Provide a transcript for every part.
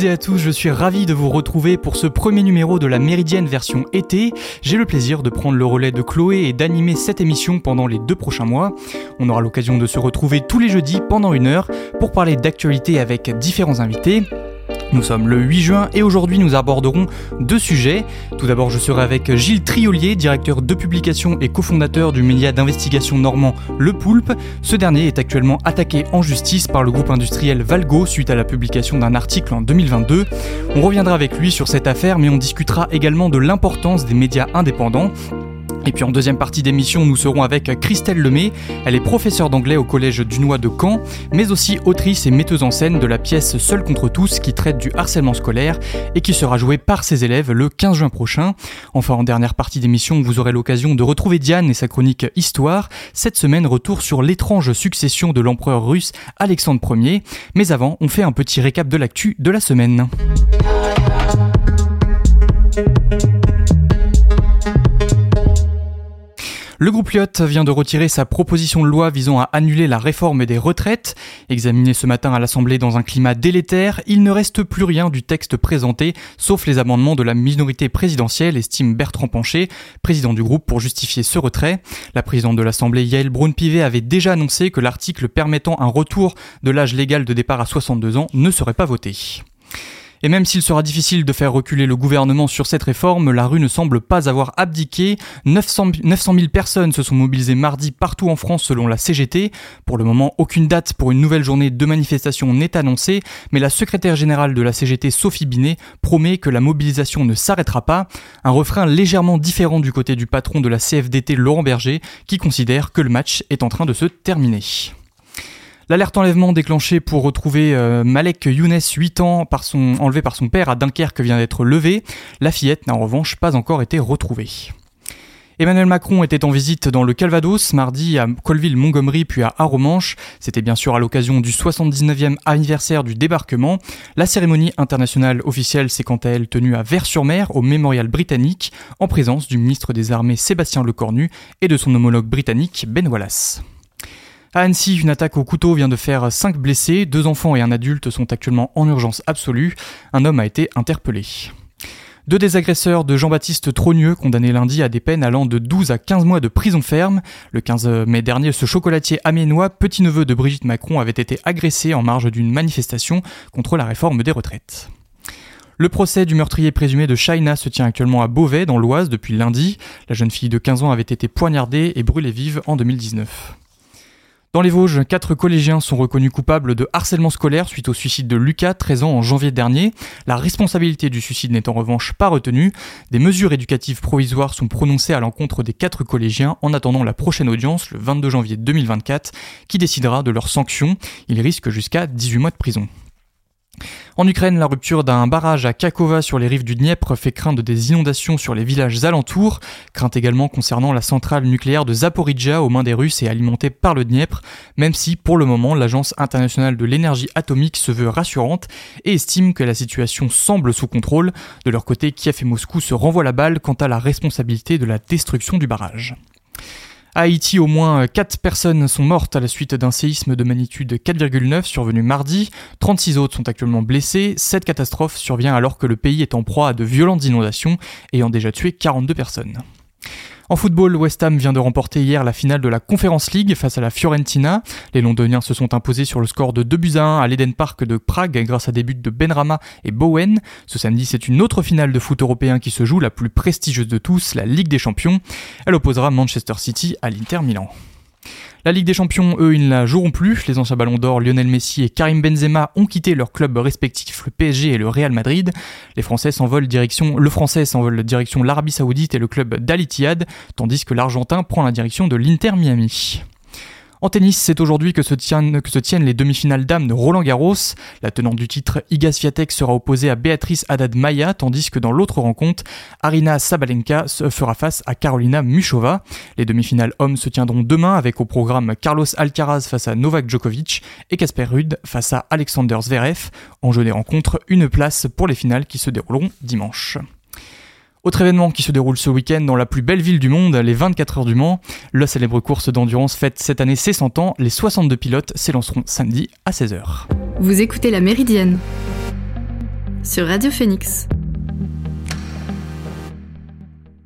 Toutes et à tous, je suis ravi de vous retrouver pour ce premier numéro de la Méridienne version été. J'ai le plaisir de prendre le relais de Chloé et d'animer cette émission pendant les deux prochains mois. On aura l'occasion de se retrouver tous les jeudis pendant une heure pour parler d'actualité avec différents invités. Nous sommes le 8 juin et aujourd'hui nous aborderons deux sujets. Tout d'abord je serai avec Gilles Triolier, directeur de publication et cofondateur du média d'investigation normand Le Poulpe. Ce dernier est actuellement attaqué en justice par le groupe industriel Valgo suite à la publication d'un article en 2022. On reviendra avec lui sur cette affaire mais on discutera également de l'importance des médias indépendants. Et puis en deuxième partie d'émission, nous serons avec Christelle Lemay. Elle est professeure d'anglais au collège Dunois de Caen, mais aussi autrice et metteuse en scène de la pièce Seul contre tous qui traite du harcèlement scolaire et qui sera jouée par ses élèves le 15 juin prochain. Enfin, en dernière partie d'émission, vous aurez l'occasion de retrouver Diane et sa chronique Histoire. Cette semaine, retour sur l'étrange succession de l'empereur russe Alexandre Ier. Mais avant, on fait un petit récap de l'actu de la semaine. Le groupe Lyot vient de retirer sa proposition de loi visant à annuler la réforme des retraites. Examiné ce matin à l'Assemblée dans un climat délétère, il ne reste plus rien du texte présenté, sauf les amendements de la minorité présidentielle, estime Bertrand Pancher, président du groupe, pour justifier ce retrait. La présidente de l'Assemblée, Yael Braun-Pivet, avait déjà annoncé que l'article permettant un retour de l'âge légal de départ à 62 ans ne serait pas voté. Et même s'il sera difficile de faire reculer le gouvernement sur cette réforme, la rue ne semble pas avoir abdiqué. 900, 900 000 personnes se sont mobilisées mardi partout en France selon la CGT. Pour le moment, aucune date pour une nouvelle journée de manifestation n'est annoncée, mais la secrétaire générale de la CGT, Sophie Binet, promet que la mobilisation ne s'arrêtera pas. Un refrain légèrement différent du côté du patron de la CFDT, Laurent Berger, qui considère que le match est en train de se terminer. L'alerte enlèvement déclenchée pour retrouver euh, Malek Younes, 8 ans, par son, enlevé par son père à Dunkerque vient d'être levée. La fillette n'a en revanche pas encore été retrouvée. Emmanuel Macron était en visite dans le Calvados mardi à Colville-Montgomery puis à Arromanches. C'était bien sûr à l'occasion du 79e anniversaire du débarquement. La cérémonie internationale officielle s'est quant à elle tenue à Vers-sur-Mer au Mémorial britannique en présence du ministre des Armées Sébastien Lecornu et de son homologue britannique Ben Wallace. À Annecy, une attaque au couteau vient de faire 5 blessés, deux enfants et un adulte sont actuellement en urgence absolue. Un homme a été interpellé. Deux des agresseurs de Jean-Baptiste Trogneux, condamnés lundi à des peines allant de 12 à 15 mois de prison ferme. Le 15 mai dernier, ce chocolatier aménois, petit-neveu de Brigitte Macron, avait été agressé en marge d'une manifestation contre la réforme des retraites. Le procès du meurtrier présumé de China se tient actuellement à Beauvais, dans l'Oise, depuis lundi. La jeune fille de 15 ans avait été poignardée et brûlée vive en 2019. Dans les Vosges, quatre collégiens sont reconnus coupables de harcèlement scolaire suite au suicide de Lucas, 13 ans, en janvier dernier. La responsabilité du suicide n'est en revanche pas retenue. Des mesures éducatives provisoires sont prononcées à l'encontre des quatre collégiens en attendant la prochaine audience, le 22 janvier 2024, qui décidera de leurs sanctions. Ils risquent jusqu'à 18 mois de prison. En Ukraine, la rupture d'un barrage à Kakova sur les rives du Dniepr fait craindre des inondations sur les villages alentours, crainte également concernant la centrale nucléaire de Zaporizhia aux mains des Russes et alimentée par le Dniepr, même si pour le moment l'Agence internationale de l'énergie atomique se veut rassurante et estime que la situation semble sous contrôle. De leur côté, Kiev et Moscou se renvoient la balle quant à la responsabilité de la destruction du barrage. À Haïti, au moins 4 personnes sont mortes à la suite d'un séisme de magnitude 4,9 survenu mardi. 36 autres sont actuellement blessés. Cette catastrophe survient alors que le pays est en proie à de violentes inondations, ayant déjà tué 42 personnes. En football, West Ham vient de remporter hier la finale de la Conference League face à la Fiorentina. Les Londoniens se sont imposés sur le score de 2 buts à 1 à l'Eden Park de Prague grâce à des buts de Benrama et Bowen. Ce samedi, c'est une autre finale de foot européen qui se joue, la plus prestigieuse de tous, la Ligue des Champions. Elle opposera Manchester City à l'Inter Milan. La Ligue des Champions, eux, ils ne la joueront plus. Les anciens ballons d'or Lionel Messi et Karim Benzema ont quitté leurs clubs respectifs, le PSG et le Real Madrid. Les Français s'envolent direction, le Français s'envole direction l'Arabie Saoudite et le club d'Al Ittihad, tandis que l'Argentin prend la direction de l'Inter Miami. En tennis, c'est aujourd'hui que, se tiennent, se les demi-finales dames de Roland Garros. La tenante du titre, Iga Swiatek, sera opposée à Beatrice Haddad-Maia, tandis que dans l'autre rencontre, Arina Sabalenka fera face à Carolina Muchova. Les demi-finales hommes se tiendront demain avec au programme Carlos Alcaraz face à Novak Djokovic et Casper Ruud face à Alexander Zverev. En jeu des rencontres, une place pour les finales qui se dérouleront dimanche. Autre événement qui se déroule ce week-end dans la plus belle ville du monde, les 24 heures du Mans. La célèbre course d'endurance fête cette année ses 100 ans. Les 62 pilotes s'élanceront samedi à 16h. Vous écoutez La Méridienne sur Radio Phoenix.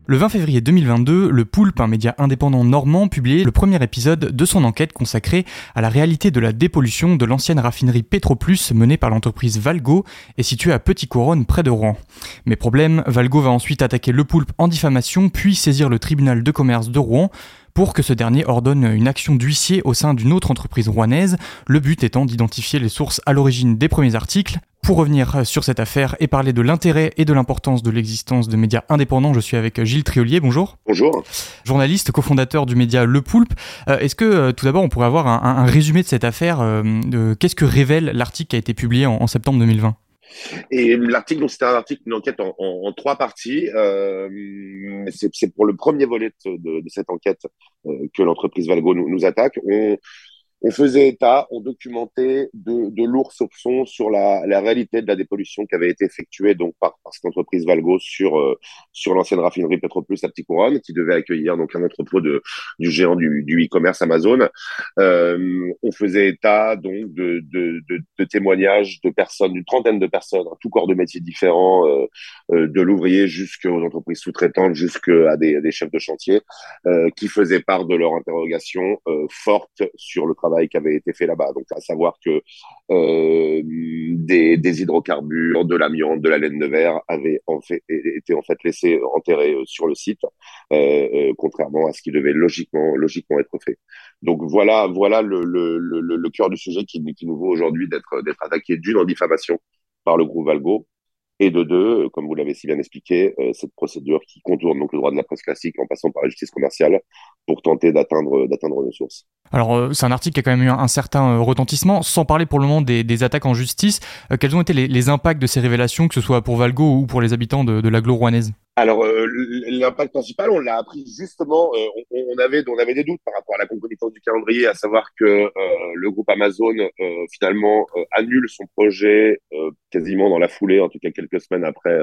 Le 20 février 2022, Le Poulpe, un média indépendant normand, publiait le premier épisode de son enquête consacrée à la réalité de la dépollution de l'ancienne raffinerie Petroplus menée par l'entreprise Valgo et située à Petit Couronne près de Rouen. Mais problème, Valgo va ensuite attaquer Le Poulpe en diffamation puis saisir le tribunal de commerce de Rouen pour que ce dernier ordonne une action d'huissier au sein d'une autre entreprise rouennaise, le but étant d'identifier les sources à l'origine des premiers articles, pour revenir sur cette affaire et parler de l'intérêt et de l'importance de l'existence de médias indépendants, je suis avec Gilles Triolier. Bonjour. Bonjour. Journaliste, cofondateur du média Le Poulpe. Euh, est-ce que euh, tout d'abord on pourrait avoir un, résumé de cette affaire euh, Qu'est-ce que révèle l'article qui a été publié en, septembre 2020 et l'article, c'était un article, une enquête en, trois parties. c'est pour le premier volet de, cette enquête que l'entreprise Valgo nous, nous attaque. On, on faisait état, on documentait de, lourds soupçons sur la, réalité de la dépollution qui avait été effectuée donc par, cette entreprise Valgo sur euh, sur l'ancienne raffinerie Petroplus à Petit Couronne, qui devait accueillir donc un entrepôt du géant du, e-commerce Amazon. Euh, on faisait état donc de, témoignages de personnes, d'une trentaine de personnes, tout corps de métiers différents, euh, de l'ouvrier jusqu'aux entreprises sous-traitantes, jusqu'à des, des chefs de chantier, qui faisaient part de leur interrogation euh, forte sur le travail qui avait été fait là-bas. Donc, à savoir que euh, des, hydrocarbures, de l'amiante, de la laine de verre avaient été en fait laissés enterrés euh, sur le site, euh, contrairement à ce qui devait logiquement, être fait. Donc voilà, voilà le, cœur du sujet qui, nous vaut aujourd'hui d'être attaqué d'une en diffamation par le groupe Valgo et de deux, comme vous l'avez si bien expliqué, euh, cette procédure qui contourne donc le droit de la presse classique en passant par la justice commerciale pour tenter d'atteindre d'atteindre nos sources. Alors euh, c'est un article qui a quand même eu un, certain euh, retentissement, sans parler pour le moment des, attaques en justice. quels ont été les, les, impacts de ces révélations, que ce soit pour Valgo ou pour les habitants de, de l'agglo rouennaise? Alors, euh, l'impact principal, on l'a appris justement, euh, on, on, avait, on avait des doutes par rapport à la concomitance du calendrier, à savoir que euh, le groupe Amazon finalement annule son projet quasiment dans la foulée, en tout cas quelques semaines après,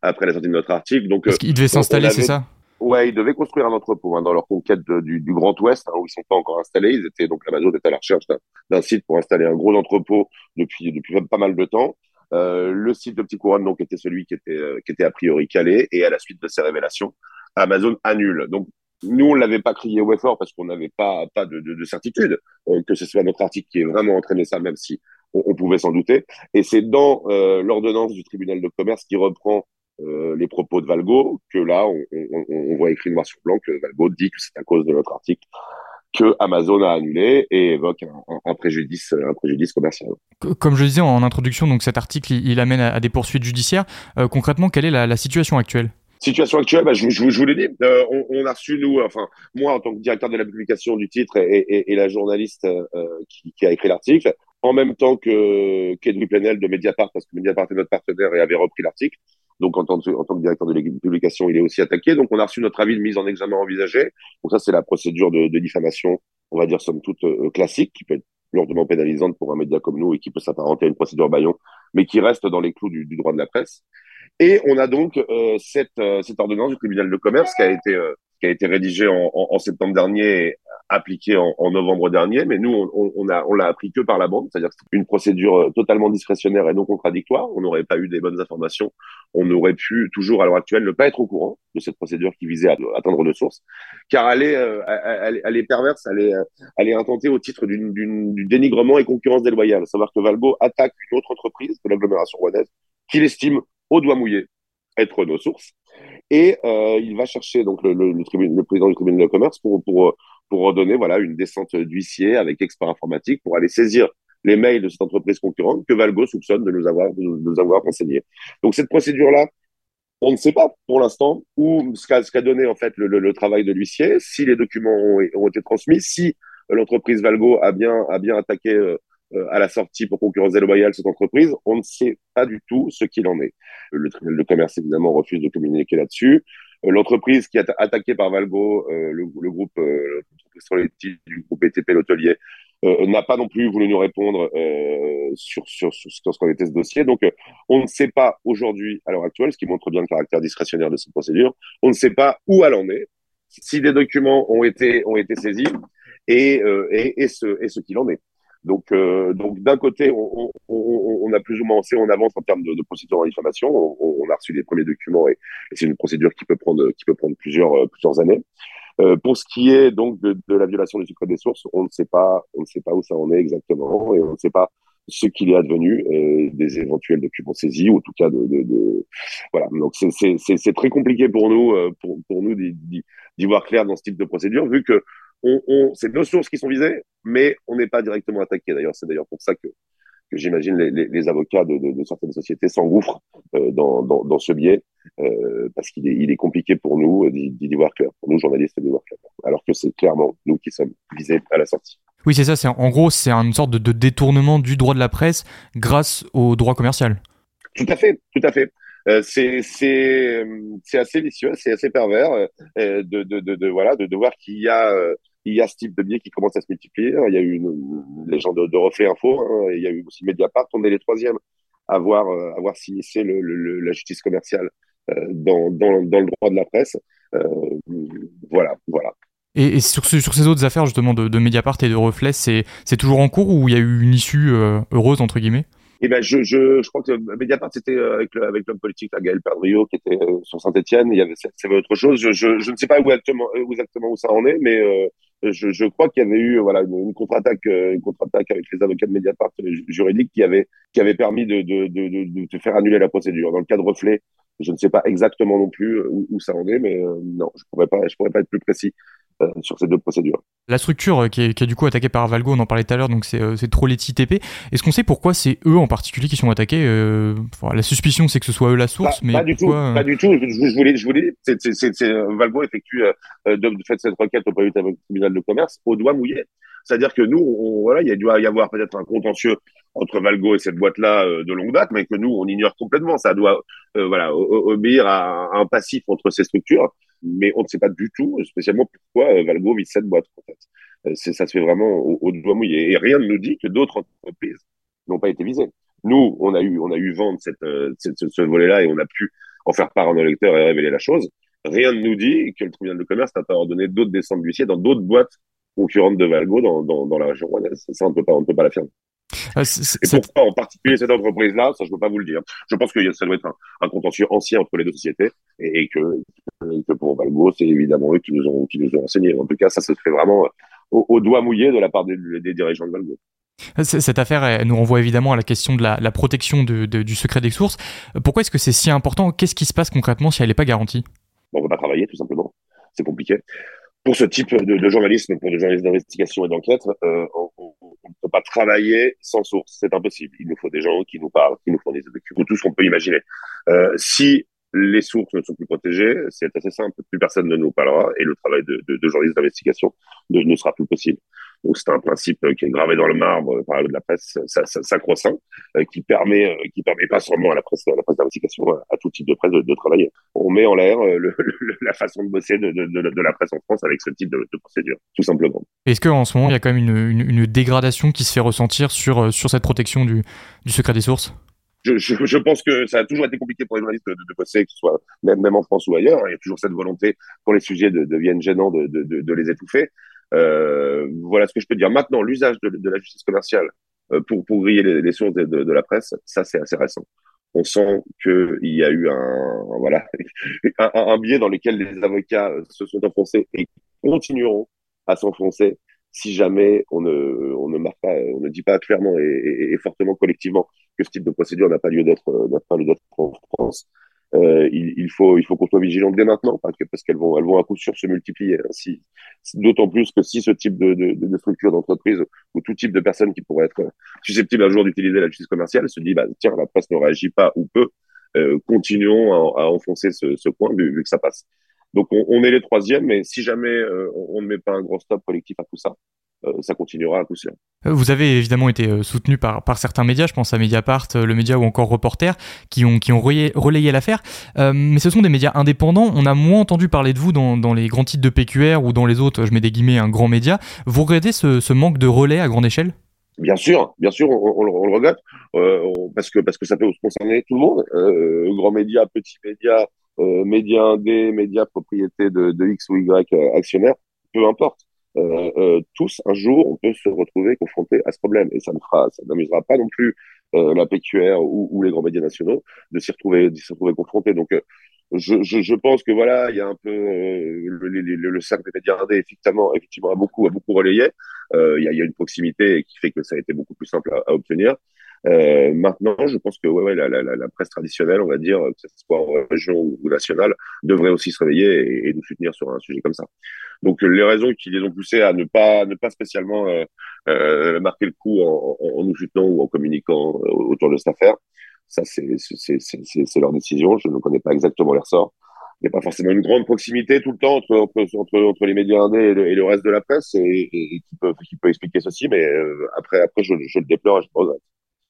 après la sortie de notre article. Donc, Parce qu'il devait s'installer, c'est ça? Ouais, ils devaient construire un entrepôt hein, dans leur conquête du, du, Grand Ouest, hein, où ils sont pas encore installés. Ils étaient donc Amazon était à la recherche d'un site pour installer un gros entrepôt depuis depuis pas mal de temps. Euh, le site de Petit Couronne donc était celui qui était euh, qui était a priori calé et à la suite de ces révélations, Amazon annule. Donc nous on l'avait pas crié au fort parce qu'on n'avait pas pas de, de, de certitude euh, que ce soit notre article qui ait vraiment entraîné ça, même si on, pouvait s'en douter. Et c'est dans l'ordonnance du tribunal de commerce qui reprend les propos de Valgo que là on, on, on voit écrit noir sur blanc que Valgo dit que c'est à cause de notre article que Amazon a annulé et évoque un, préjudice, un préjudice commercial. Comme je disais en introduction, donc cet article il, amène à, des poursuites judiciaires. Euh, concrètement, quelle est la, situation actuelle? Situation actuelle, bah, je, je, je, vous l'ai dit, euh, on, a reçu nous, enfin moi en tant que directeur de la publication du titre et, et, la journaliste euh, qui, qui, a écrit l'article, en même temps que qu'Edwin Plenel de Mediapart, parce que Mediapart est notre partenaire et avait repris l'article. Donc, en tant, que, en tant que directeur de publication, il est aussi attaqué. Donc, on a reçu notre avis de mise en examen envisagé. Donc, ça, c'est la procédure de, de, diffamation, on va dire, somme toute euh, classique, qui peut être lourdement pénalisante pour un média comme nous et qui peut s'apparenter à une procédure baillon, mais qui reste dans les clous du, du droit de la presse. Et on a donc euh, cette, euh, cette ordonnance du tribunal de commerce qui a été, qui a été rédigée en, septembre dernier appliqué en, novembre dernier, mais nous, on, on l'a appris que par la bande, c'est-à-dire que c'est une procédure euh, totalement discrétionnaire et non contradictoire. On n'aurait pas eu des bonnes informations. On aurait pu toujours, à l'heure actuelle, ne pas être au courant de cette procédure qui visait à atteindre nos sources, car elle est, euh, perverse, elle est, elle est intentée au titre du dénigrement et concurrence déloyale. À savoir que Valbo attaque une autre entreprise de l'agglomération rouennaise qu'il estime au doigt mouillé être nos sources. Et euh, il va chercher donc le, président du tribunal de commerce pour, pour pour redonner voilà une descente d'huissier avec expert informatique pour aller saisir les mails de cette entreprise concurrente que Valgo soupçonne de nous avoir de nous avoir renseigné. Donc cette procédure là, on ne sait pas pour l'instant où ce qu'a qu'a donné en fait le, travail de l'huissier, si les documents ont, ont été transmis, si l'entreprise Valgo a bien a bien attaqué euh, à la sortie pour concurrence déloyale cette entreprise, on ne sait pas du tout ce qu'il en est. Le tribunal de commerce évidemment refuse de communiquer là-dessus. Euh, l'entreprise qui est attaquée par Valgo, euh, le, le, groupe euh, du groupe BTP l'hôtelier, euh, n'a pas non plus voulu nous répondre euh, sur, sur, sur, ce qu'en était ce dossier. Donc, on ne sait pas aujourd'hui, à l'heure actuelle, ce qui montre bien le caractère discrétionnaire de cette procédure, on ne sait pas où elle en est, si des documents ont été, ont été saisis et, et, et ce, et ce qu'il en est. Donc, euh, donc d'un côté, on, on, on, a plus ou moins avancé, on avance en termes de, de procédure en diffamation. On, on, a reçu les premiers documents et, et c'est une procédure qui peut prendre qui peut prendre plusieurs euh, plusieurs années. Euh, pour ce qui est donc de, de, la violation du secret des sources, on ne sait pas on ne sait pas où ça en est exactement et on ne sait pas ce qu'il est advenu euh, des éventuels documents saisis ou en tout cas de, de, de... voilà donc c'est très compliqué pour nous euh, pour, pour nous d'y voir clair dans ce type de procédure vu que on, on, c'est nos sources qui sont visées, mais on n'est pas directement attaqué. D'ailleurs, c'est d'ailleurs pour ça que, que j'imagine les, les, les, avocats de, de, de, certaines sociétés s'engouffrent euh, dans, dans, dans, ce biais, euh, parce qu'il est, il est compliqué pour nous d'y voir clair, pour nous journalistes d'y voir clair, alors que c'est clairement nous qui sommes visés à la sortie. Oui, c'est ça. C'est en gros, c'est une sorte de, de, détournement du droit de la presse grâce au droit commercial. Tout à fait, tout à fait. Euh, c'est assez vicieux, c'est assez pervers euh, de, de, de, de, voilà de, de voir qu'il y a euh, il y a ce type de biais qui commence à se multiplier. Il y a eu une, les gens de, de Reflet Info, hein, il y a eu aussi Mediapart. On est les troisièmes à avoir, euh, avoir s'initié le, le, la justice commerciale euh, dans, dans, dans, le droit de la presse. Euh, voilà, voilà. Et, et sur, ce, sur, ces autres affaires justement de, de Mediapart et de Reflet, c'est toujours en cours ou il y a eu une issue euh, heureuse entre guillemets? Et ben je, je, je crois que Mediapart c'était avec l'homme politique la Gaël Perdriau qui était sur Saint-Étienne. Il y avait c'est autre chose. Je, je, je, ne sais pas où exactement, où exactement où ça en est, mais je, crois qu'il y avait eu voilà une, contre-attaque une contre-attaque avec les avocats de Mediapart juridiques qui avait qui avait permis de de, de, de, faire annuler la procédure. Dans le cas de Reflet, je ne sais pas exactement non plus où, où ça en est, mais non, je pourrais pas je pourrais pas être plus précis. Euh, sur ces deux procédures. La structure euh, qui est, qui est, du coup attaquée par Valgo, on en parlait tout à l'heure, donc c'est euh, Trolleti TP. Est-ce qu'on sait pourquoi c'est eux en particulier qui sont attaqués enfin, La suspicion, c'est que ce soit eux la source, pas, mais pas du tout, pas du tout. Je, je voulais, je voulais, Valgo effectue euh, de, fait cette requête auprès du tribunal de commerce au doigt mouillé. C'est-à-dire que nous, on, voilà, il doit y avoir peut-être un contentieux entre Valgo et cette boîte-là de longue date, mais que nous, on ignore complètement. Ça doit, euh, voilà, obéir à, à un passif entre ces structures mais on ne sait pas du tout spécialement pourquoi euh, Valgo vise cette boîte. En fait. Euh, ça se fait vraiment au, doigt mouillé. Et rien ne nous dit que d'autres entreprises n'ont pas été visées. Nous, on a eu, on a eu cette, euh, ce, volet-là et on a pu en faire part à nos lecteurs et révéler la chose. Rien ne nous dit que le tribunal de commerce n'a pas ordonné d'autres descentes d'huissier dans d'autres boîtes concurrentes de Valgo dans, dans, dans la région Ça, on peut pas, on ne peut pas l'affirmer. Ah, et pourquoi en particulier cette entreprise-là, ça je peux pas vous le dire. Je pense que ça doit être un, un contentieux ancien entre les deux sociétés et, et que, que, pour Valgo, c'est évidemment eux qui nous ont qui nous ont renseigné. En tout cas, ça se fait vraiment au, au doigt mouillé de la part des, des dirigeants de Valgo. Cette affaire elle nous renvoie évidemment à la question de la, la protection de, de, du secret des sources. Pourquoi est-ce que c'est si important? Qu'est-ce qui se passe concrètement si elle n'est pas garantie? Bon, On ne peut pas travailler tout simplement. C'est compliqué. Pour ce type de, de journalisme, pour des journalistes d'investigation et d'enquête, euh, on, on ne peut pas travailler sans source. C'est impossible. Il nous faut des gens qui nous parlent, qui nous fournissent des documents, tout ce qu'on peut imaginer. Euh, si les sources ne sont plus protégées, c'est assez simple. Plus personne ne nous parlera et le travail de, de, de journaliste d'investigation ne, ne, sera plus possible. Donc c'est un principe qui est gravé dans le marbre par de la presse sacro-saint, euh, qui permet, euh, qui permet pas seulement à la presse, à la presse d'investigation, à tout type de presse de, de travailler. On met en l'air euh, le, le, la façon de bosser de, de, la presse en France avec ce type de, procédure, tout simplement. Est-ce qu'en ce moment il y a quand même une, une, une, dégradation qui se fait ressentir sur sur cette protection du, du secret des sources? Je, je, je, pense que ça a toujours été compliqué pour les journalistes de, de, bosser, que ce soit même, même en France ou ailleurs. Il y a toujours cette volonté, quand les sujets deviennent gênants, de, les étouffer. Euh, voilà ce que je peux dire. Maintenant, l'usage de, la justice commerciale euh, pour, pour griller les, les sources de, de, la presse, ça c'est assez récent. On sent qu'il y a eu un voilà un, un, biais dans lequel les avocats se sont enfoncés et continueront à s'enfoncer si jamais on ne, on ne marque pas, on ne dit pas clairement et, et, et fortement collectivement que ce type de procédure n'a pas lieu d'être, n'a pas lieu d'être en France euh, il, il, faut il faut qu'on soit vigilant dès maintenant parce que parce qu'elles vont elles vont à coup sûr se multiplier. Hein, si, D'autant plus que si ce type de, de, de structure d'entreprise ou tout type de personne qui pourrait être susceptible un jour d'utiliser la justice commerciale se dit bah tiens la presse ne réagit pas ou peu, euh, continuons à, à, enfoncer ce, ce point vu, vu, que ça passe. Donc on, on est les troisièmes, mais si jamais euh, on ne met pas un gros stop collectif à tout ça, euh, ça continuera à coup sûr. Vous avez évidemment été euh, soutenu par, par certains médias, je pense à Mediapart, euh, le média ou encore Reporter, qui ont, qui ont relayé, relayé l'affaire. Euh, mais ce sont des médias indépendants. On a moins entendu parler de vous dans, dans les grands titres de PQR ou dans les autres, je mets des guillemets, un grand média. Vous regrettez ce, ce manque de relais à grande échelle? Bien sûr, bien sûr, on, on, on le regrette euh, parce que parce que ça peut concerner tout le monde, euh, grands médias, petits médias, euh, médias indés, médias propriété de, de X ou Y actionnaires, peu importe euh, euh, tous, un jour, on peut se retrouver confrontés à ce problème. Et ça ne fera, ça n'amusera pas non plus euh, la PQR ou, ou, les grands médias nationaux de s'y retrouver, s'y retrouver confrontés. Donc, euh, je, je, je, pense que voilà, il y a un peu euh, le, le, le, cercle des médias effectivement, effectivement, a beaucoup, a beaucoup relayé. Il y, a, y, a, une proximité qui fait que ça a été beaucoup plus simple à, à obtenir. Euh, maintenant, je pense que ouais, ouais, la, la, la, presse traditionnelle, on va dire, que ce soit en région ou nationale, devrait aussi se réveiller et, et, nous soutenir sur un sujet comme ça. Donc, les raisons qui les ont poussés à ne pas, ne pas spécialement euh, euh, marquer le coup en, en, en, nous soutenant ou en communiquant euh, autour de cette affaire, ça, c'est leur décision. Je ne connais pas exactement les ressorts. Il n'y a pas forcément une grande proximité tout le temps entre, entre, entre, les médias indés et le, reste de la presse et, et, qui, peut, qui peut expliquer ceci, mais euh, après, après je, je le déplore je.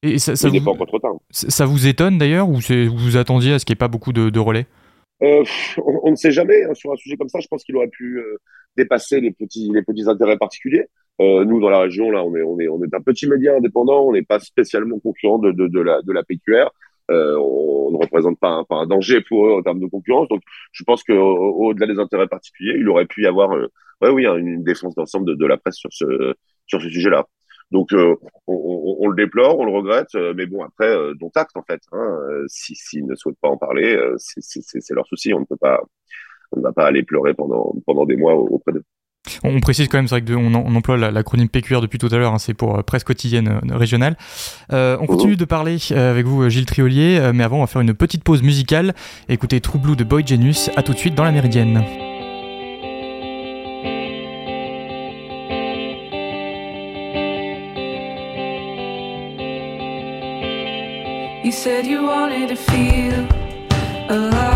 Et ça, ça, vous, ça vous étonne d'ailleurs ou vous vous attendiez à ce qu'il n'y ait pas beaucoup de, de relais? Euh, on, on, ne sait jamais hein, sur un sujet comme ça. Je pense qu'il aurait pu euh, dépasser les petits les petits intérêts particuliers. Euh, nous dans la région là, on est on est on est un petit média indépendant. On n'est pas spécialement concurrent de, de, de la de la PQR. On, ne représente pas un, pas un, danger pour eux en termes de concurrence. Donc, je pense que au-delà des intérêts particuliers, il aurait pu y avoir, ouais, oui, une, une défense d'ensemble de, de, la presse sur ce sur ce sujet-là. Donc, euh, on, on, on, le déplore, on le regrette, euh, mais bon, après, euh, dont acte, en fait. Hein, S'ils si, ne souhaitent pas en parler, c'est leur souci. On ne peut pas, on ne va pas aller pleurer pendant, pendant des mois auprès d'eux. On précise quand même, c'est vrai que on, on, emploie l'acronyme PQR depuis tout à l'heure, hein, c'est pour euh, presse quotidienne euh, régionale. Euh, on continue de parler avec vous, Gilles Triolier, mais avant, on va faire une petite pause musicale. Écoutez True Blue de Boy Genius, à tout de suite dans la Méridienne. You said you wanted to feel alive,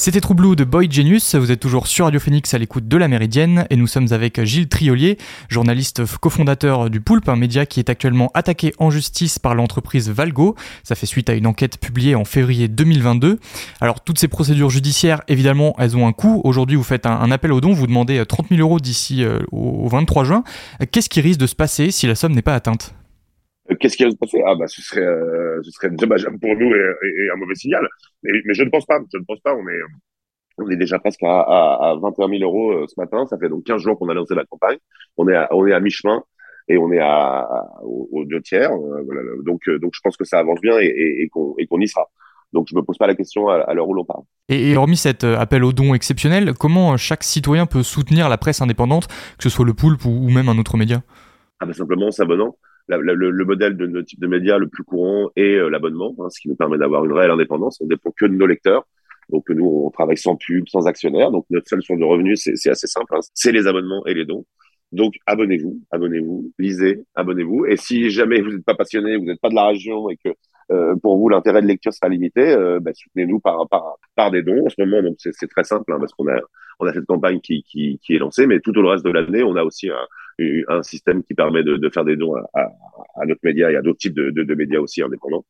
C'était Troublou de Boy Genius, vous êtes toujours sur Radio Phoenix à l'écoute de la Méridienne et nous sommes avec Gilles Triolier, journaliste cofondateur du Poulpe, un média qui est actuellement attaqué en justice par l'entreprise Valgo. Ça fait suite à une enquête publiée en février 2022. Alors toutes ces procédures judiciaires, évidemment, elles ont un coût. Aujourd'hui, vous faites un, appel au don, vous demandez 30 000 euros d'ici euh, au 23 juin. Qu'est-ce qui risque de se passer si la somme n'est pas atteinte? euh, Qu'est-ce qui va se passer? Ah bah ce serait euh, ce serait dommageable pour nous et, un mauvais signal. Mais, mais, je ne pense pas. Je ne pense pas. On est on est déjà presque à, à, à 21 000 euros euh, ce matin. Ça fait donc 15 jours qu'on a lancé la campagne. On est à, on est à mi-chemin et on est à, aux, deux tiers. Euh, voilà. Donc donc je pense que ça avance bien et, et, et qu'on et qu'on y sera. Donc je me pose pas la question à, l'heure où l'on parle. Et, et, hormis cet appel aux dons exceptionnel, comment chaque citoyen peut soutenir la presse indépendante, que ce soit le Poulpe ou, ou même un autre média? Ah ben Simplement en s'abonnant le, le, modèle de notre type de média le plus courant est euh, l'abonnement, hein, ce qui nous permet d'avoir une réelle indépendance. On dépend que de nos lecteurs. Donc nous, on travaille sans pub, sans actionnaire. Donc notre seule source de revenus, c'est assez simple. Hein. C'est les abonnements et les dons. Donc abonnez-vous, abonnez-vous, lisez, abonnez-vous. Et si jamais vous n'êtes pas passionné, vous n'êtes pas de la région et que euh, pour vous l'intérêt de lecture sera limité, euh, bah, soutenez-nous par, des dons. En ce moment, donc c'est très simple hein, parce qu'on a cette campagne qui qui est lancée, mais tout au reste de l'année, on a aussi un, un système qui permet de, faire des dons à, à, notre média et à d'autres types de, médias aussi indépendants.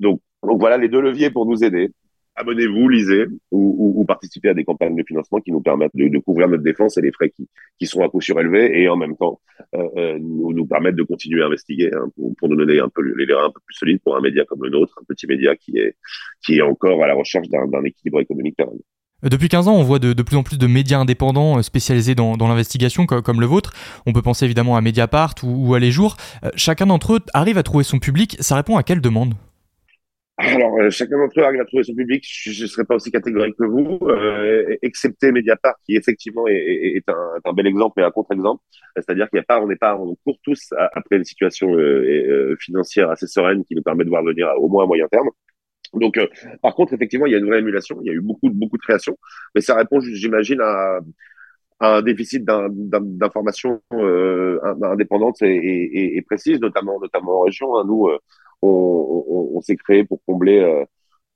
Donc, donc voilà les deux leviers pour nous aider. Abonnez-vous, lisez ou, ou, participez à des campagnes de financement qui nous permettent de, couvrir notre défense et les frais qui, qui sont à coup surélevés et en même temps euh, euh nous, nous permettre de continuer à investiguer hein, pour, pour, nous donner un peu les reins un peu plus solides pour un média comme le nôtre, un petit média qui est, qui est encore à la recherche d'un équilibre économique pérenne. Euh, depuis 15 ans, on voit de, plus en plus de médias indépendants euh, spécialisés dans, l'investigation, comme, le vôtre. On peut penser évidemment à Mediapart ou, à Les Jours. Euh, chacun d'entre eux arrive à trouver son public. Ça répond à quelle demande? Alors, chacun d'entre eux arrive à trouver son public. Je ne serais pas aussi catégorique que vous, euh, excepté Mediapart, qui effectivement est, un, bel exemple et un contre-exemple. C'est-à-dire qu'il n'y a pas, on n'est pas, on court tous après une situation euh, financière assez sereine qui nous permet de voir venir au moins à moyen terme. Donc, euh, par contre, effectivement, il y a une vraie émulation. Il y a eu beaucoup, beaucoup de créations, mais ça répond, j'imagine, à, un déficit d'informations euh, indépendantes et, et, précises, notamment, notamment en région. Hein. Nous, euh, on, s'est créé pour combler, euh,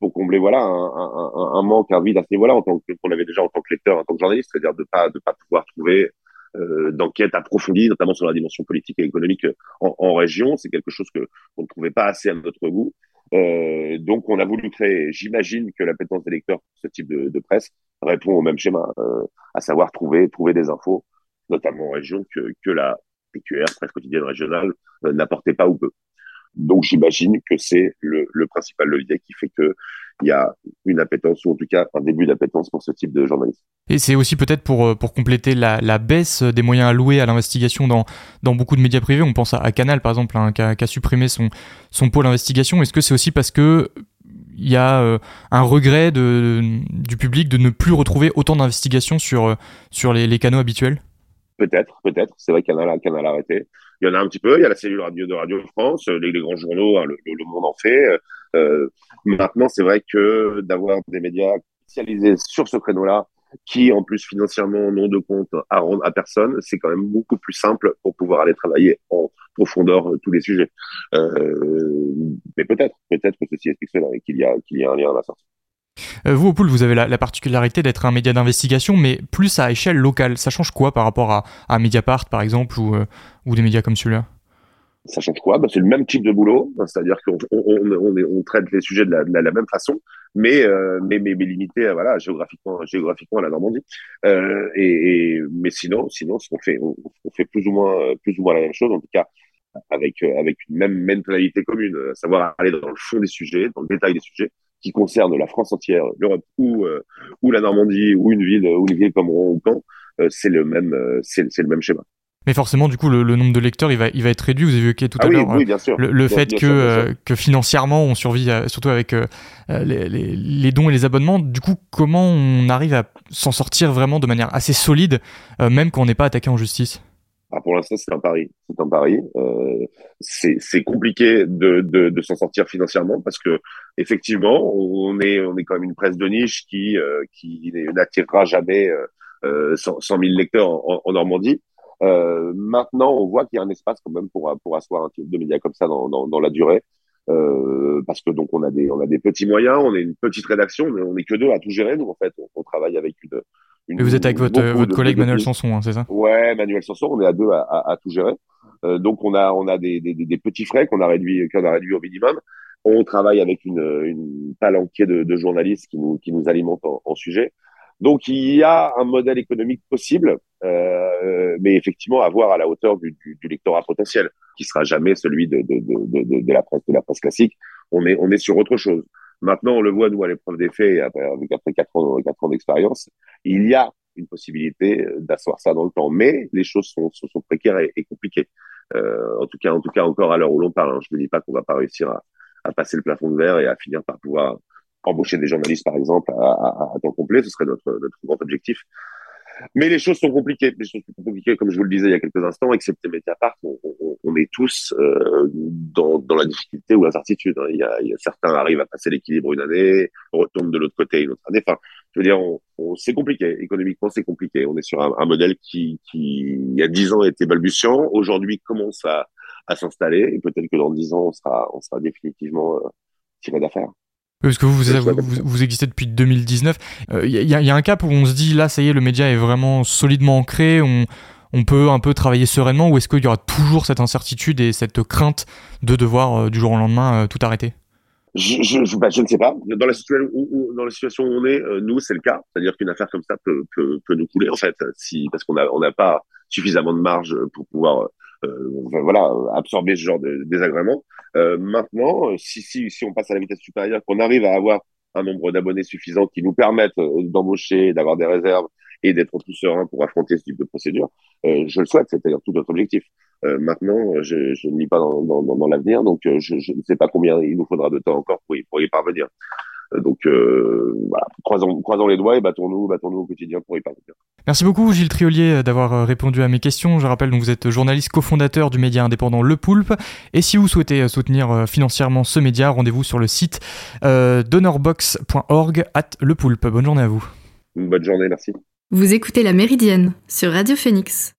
pour combler, voilà, un, manque, un vide à ce niveau-là, qu'on avait déjà en tant que lecteur, en tant que journaliste, c'est-à-dire de pas, de pas pouvoir trouver euh, d'enquête approfondie, notamment sur la dimension politique et économique en, en région. C'est quelque chose que on ne trouvait pas assez à notre goût. Euh, donc, on a voulu créer. J'imagine que l'appétence des lecteurs pour ce type de, presse répond au même schéma, euh, à savoir trouver trouver des infos, notamment en région que que la PQR, presse quotidienne régionale, euh, n'apportait pas ou peu. Donc, j'imagine que c'est le, le principal levier qui fait que il y a une appétence, ou en tout cas un début d'appétence pour ce type de journalisme. Et c'est aussi peut-être pour, euh, pour compléter la, la, baisse des moyens alloués à l'investigation dans, dans beaucoup de médias privés. On pense à, Canal, par exemple, hein, qui, a, a, supprimé son, son pôle investigation. Est-ce que c'est aussi parce que il y a euh, un regret de, du public de ne plus retrouver autant d'investigations sur, euh, sur les, les canaux habituels? Peut-être, peut-être. C'est vrai qu'il y en a, Canal a arrêté. Il y en a un petit peu. Il y a la cellule radio de Radio France, les, les grands journaux, hein, le, Monde en fait. Euh, maintenant, c'est vrai que d'avoir des médias spécialisés sur ce créneau-là, qui en plus financièrement n'ont de compte à rendre à personne, c'est quand même beaucoup plus simple pour pouvoir aller travailler en profondeur tous les sujets. Euh, mais peut-être, peut-être que ceci explique cela et qu'il y a qu'il y a un lien à la sortie. Euh, vous, au pool, vous avez la, la particularité d'être un média d'investigation, mais plus à échelle locale. Ça change quoi par rapport à, Mediapart, par exemple, ou, euh, ou des médias comme celui-là? Ça change quoi? Bah, C'est le même type de boulot, c'est-à-dire qu'on on, on, on, traite les sujets de la, même façon, mais, euh, mais, mais, mais limité voilà, géographiquement, géographiquement à la Normandie. Et, mais sinon, sinon on, fait, on, fait plus ou, moins, plus ou moins la même chose, en tout cas avec, avec une même mentalité commune, à savoir aller dans le fond des sujets, dans le détail des sujets, qui concernent la France entière, l'Europe ou, euh, ou la Normandie, ou une ville, ou une ville comme Rouen ou Caen, euh, c'est le même, euh, c'est le même schéma. Mais forcément, du coup, le, le, nombre de lecteurs, il va, il va être réduit. Vous avez évoqué tout ah à oui, l'heure oui, sûr. le, le bien, fait bien que, sûr, euh, que financièrement, on survit, à, surtout avec euh, les, les, les, dons et les abonnements. Du coup, comment on arrive à s'en sortir vraiment de manière assez solide, euh, même quand on n'est pas attaqué en justice? Ah, Pour l'instant, c'est un pari. C'est un pari. c'est compliqué de, de, de s'en sortir financièrement parce que effectivement, on est, on est quand même une presse de niche qui, qui n'attirera jamais 100, 100 000 lecteurs en, Normandie. Euh, maintenant, on voit qu'il y a un espace quand même pour, pour asseoir un type de média comme ça dans, dans, dans la durée. Euh, parce que donc on a des on a des petits moyens, on est une petite rédaction, mais on n'est que deux à tout gérer. Nous en fait, on, travaille avec une. Une vous êtes avec votre, votre collègue Manuel Sanson, hein, c'est ça? Ouais, Manuel Sanson, on est à deux à, à, tout gérer. Euh, donc on a on a des, des, des petits frais qu'on a réduit qu'on a réduit au minimum. On travaille avec une, une palanquée de, de journalistes qui nous qui nous alimentent en, en sujet. Donc il y a un modèle économique possible, euh, mais effectivement à voir à la hauteur du, du, du, lectorat potentiel, qui sera jamais celui de, de, de, de, la presse de la presse classique. On est on est sur autre chose. Maintenant, on le voit nous à l'épreuve des faits, avec après quatre ans quatre ans d'expérience, il y a une possibilité d'asseoir ça dans le temps, mais les choses sont sont, précaires et, et compliquées. Euh, en tout cas, en tout cas encore à l'heure où l'on parle. Hein, je ne dis pas qu'on va pas réussir à, à passer le plafond de verre et à finir par pouvoir embaucher des journalistes, par exemple, à, à, à temps complet. Ce serait notre, notre grand objectif. Mais les choses sont compliquées. Les choses sont compliquées, comme je vous le disais il y a quelques instants, excepté Mediapart, on, on, on est tous euh, dans, dans la difficulté ou l'incertitude. Hein. Il, il y a certains arrivent à passer l'équilibre une année, retournent de l'autre côté une autre année. Enfin, je veux dire, on, c'est compliqué. Économiquement, c'est compliqué. On est sur un, un, modèle qui, qui, il y a dix ans, était balbutiant. Aujourd'hui, commence à, à s'installer. Et peut-être que dans dix ans, on sera, on sera définitivement euh, tiré d'affaire. Parce que vous, vous, vous, existez depuis 2019. Il euh, y, y, a un cap où on se dit, là, ça y est, le média est vraiment solidement ancré, on, on peut un peu travailler sereinement, ou est-ce qu'il y aura toujours cette incertitude et cette crainte de devoir, euh, du jour au lendemain, euh, tout arrêter? Je, je, bah, je, ne sais pas. Dans la situation où, dans la situation où on est, nous, c'est le cas. C'est-à-dire qu'une affaire comme ça peut, peut, peut, nous couler, en fait, si, parce qu'on n'a on n'a pas suffisamment de marge pour pouvoir euh, voilà, absorber ce genre de désagrément. Euh, maintenant, si, si, si on passe à la vitesse supérieure, qu'on arrive à avoir un nombre d'abonnés suffisant qui nous permettent euh, d'embaucher, d'avoir des réserves et d'être plus serein pour affronter ce type de procédure, euh, je le souhaite, c'est d'ailleurs tout notre objectif. Euh, maintenant, je, je ne lis pas dans, dans, dans l'avenir, donc je, je, ne sais pas combien il nous faudra de temps encore pour y, pour y parvenir. Donc euh, voilà, croisons, croisons, les doigts et battons-nous battons au quotidien pour y parvenir. Merci beaucoup Gilles Triolier euh, d'avoir euh, répondu à mes questions. Je rappelle que vous êtes journaliste cofondateur du média indépendant Le Poulpe. Et si vous souhaitez soutenir financièrement ce média, rendez-vous sur le site euh, donorbox.org at Le Poulpe. Bonne journée à vous. Une bonne journée, merci. Vous écoutez La Méridienne sur Radio Phoenix.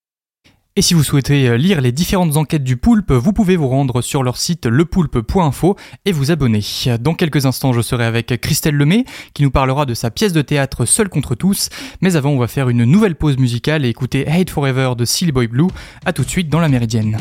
Et si vous souhaitez euh, lire les différentes enquêtes du Poulpe, vous pouvez vous rendre sur leur site lepoulpe.info et vous abonner. Dans quelques instants, je serai avec Christelle Lemay qui nous parlera de sa pièce de théâtre Seul contre tous. Mais avant, on va faire une nouvelle pause musicale et écouter Hate Forever de Silly Boy Blue. A tout de suite dans la Méridienne.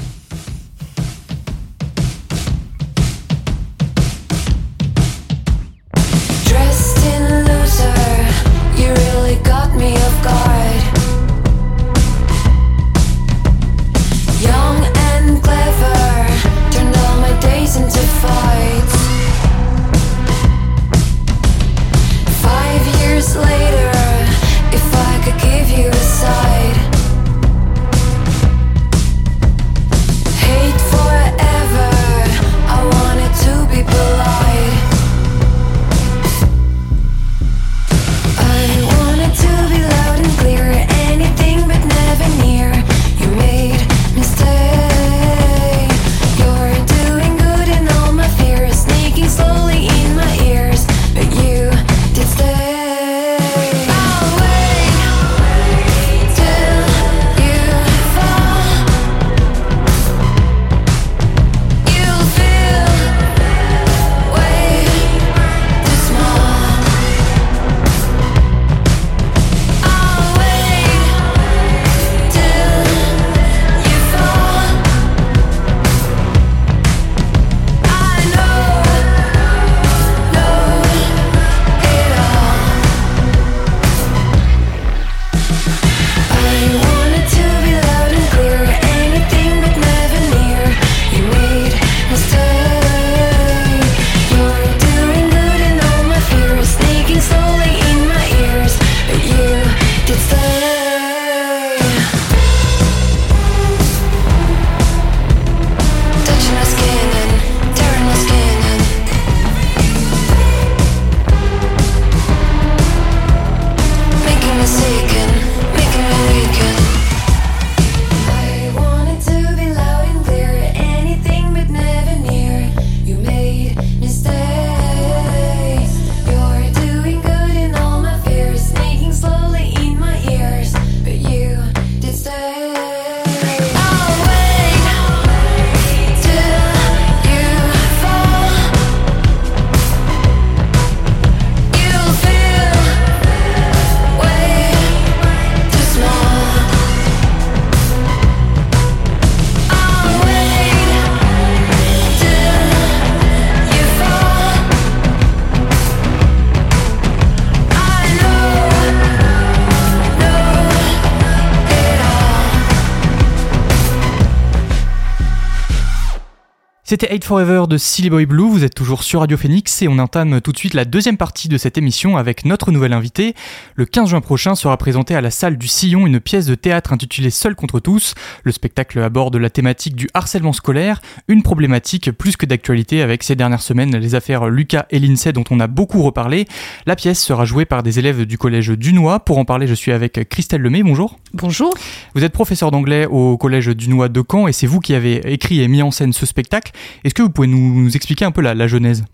C'était Hate Forever de Silly Boy Blue, vous êtes toujours sur Radio Phoenix et on entame tout de suite la deuxième partie de cette émission avec notre nouvel invité. Le 15 juin prochain sera présentée à la salle du Sillon une pièce de théâtre intitulée Seul contre tous. Le spectacle aborde la thématique du harcèlement scolaire, une problématique plus que d'actualité avec ces dernières semaines les affaires Lucas et l'INSEE dont on a beaucoup reparlé. La pièce sera jouée par des élèves du collège Dunois. Pour en parler, je suis avec Christelle Lemay, bonjour. Bonjour. Vous êtes professeur d'anglais au collège Dunois de Caen et c'est vous qui avez écrit et mis en scène ce spectacle. Est-ce que vous pouvez nous, expliquer un peu la, genèse?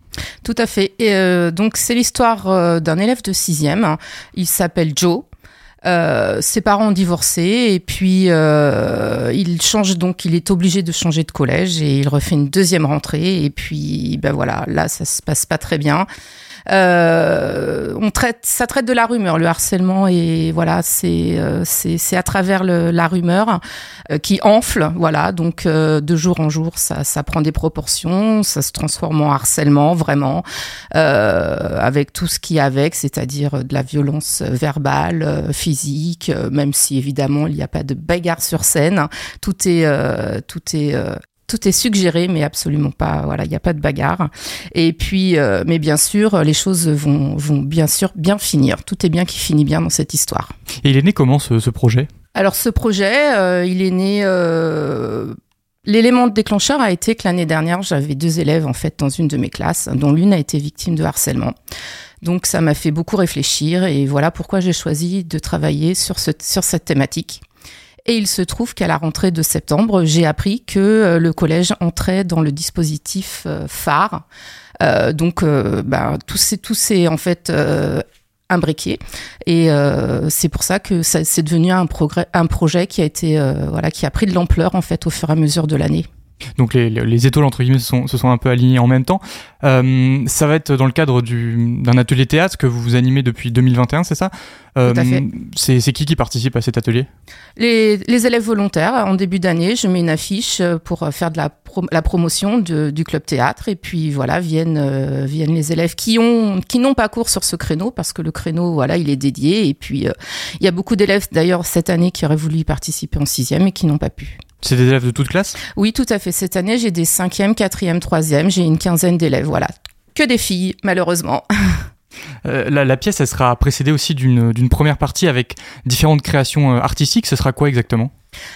Tout à fait. Euh, donc c'est l'histoire euh, d'un élève de sixième. Il s'appelle Joe. Euh, ses parents ont divorcé et puis il change donc, il est obligé de changer de collège et il refait une deuxième rentrée et puis ben voilà, là ça se passe pas très bien. Euh, on traite, ça traite de la rumeur, le harcèlement, et voilà, c'est euh, c'est à travers le, la rumeur euh, qui enfle, voilà. Donc de jour en jour, ça, ça prend des proportions, ça se transforme en harcèlement, vraiment, avec tout ce qui est avec, c'est-à-dire de la violence verbale, physique, même si évidemment il n'y a pas de bagarre sur scène, tout est tout est tout est suggéré, mais absolument pas. Voilà, il n'y a pas de bagarre. Et puis, euh, mais bien sûr, les choses vont, vont bien sûr bien finir. Tout est bien qui finit bien dans cette histoire. Et il est né comment ce, projet? Alors ce projet, euh, il est né. Euh, l'élément déclencheur a été que l'année dernière, j'avais deux élèves en fait dans une de mes classes, dont l'une a été victime de harcèlement. Donc ça m'a fait beaucoup réfléchir et voilà pourquoi j'ai choisi de travailler sur, ce, sur cette thématique. Et il se trouve qu'à la rentrée de septembre, j'ai appris que euh, le collège entrait dans le dispositif euh, phare. Euh, donc, bah, tout s'est tout en fait imbriqué et c'est pour ça que c'est devenu un progrès un projet qui a été voilà qui a pris de l'ampleur en fait au fur et à mesure de l'année donc les, les, étoiles entre guillemets se sont, se sont un peu alignées en même temps. Euh, ça va être dans le cadre d'un atelier théâtre que vous vous animez depuis 2021, c'est ça? Euh, C'est qui qui participe à cet atelier? Les, les, élèves volontaires. En début d'année, je mets une affiche pour faire de la, la promotion de, du club théâtre et puis voilà viennent euh, viennent les élèves qui ont qui n'ont pas cours sur ce créneau parce que le créneau voilà il est dédié et puis euh, il y a beaucoup d'élèves d'ailleurs cette année qui auraient voulu y participer en sixième et qui n'ont pas pu. C'est des élèves de toute classe Oui, tout à fait. Cette année, j'ai des cinquièmes, quatrièmes, troisièmes. J'ai une quinzaine d'élèves, voilà. Que des filles, malheureusement. Euh, la, pièce, elle sera précédée aussi d'une première partie avec différentes créations euh, artistiques. Ce sera quoi exactement?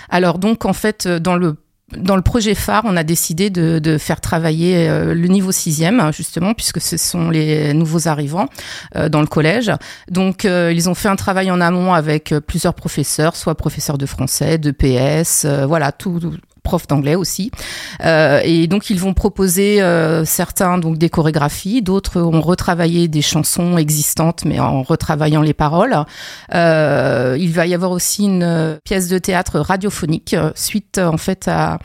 Alors donc, en fait, euh, dans le dans le projet phare, on a décidé de, de faire travailler euh, le niveau sixième, justement, puisque ce sont les nouveaux arrivants euh, dans le collège. Donc, euh, ils ont fait un travail en amont avec plusieurs professeurs, soit professeurs de français, de PS, voilà, tout, prof d'anglais aussi. Euh, et donc ils vont proposer euh, certains donc des chorégraphies, d'autres ont retravaillé des chansons existantes mais en retravaillant les paroles. Euh, il va y avoir aussi une pièce de théâtre radiophonique suite en fait à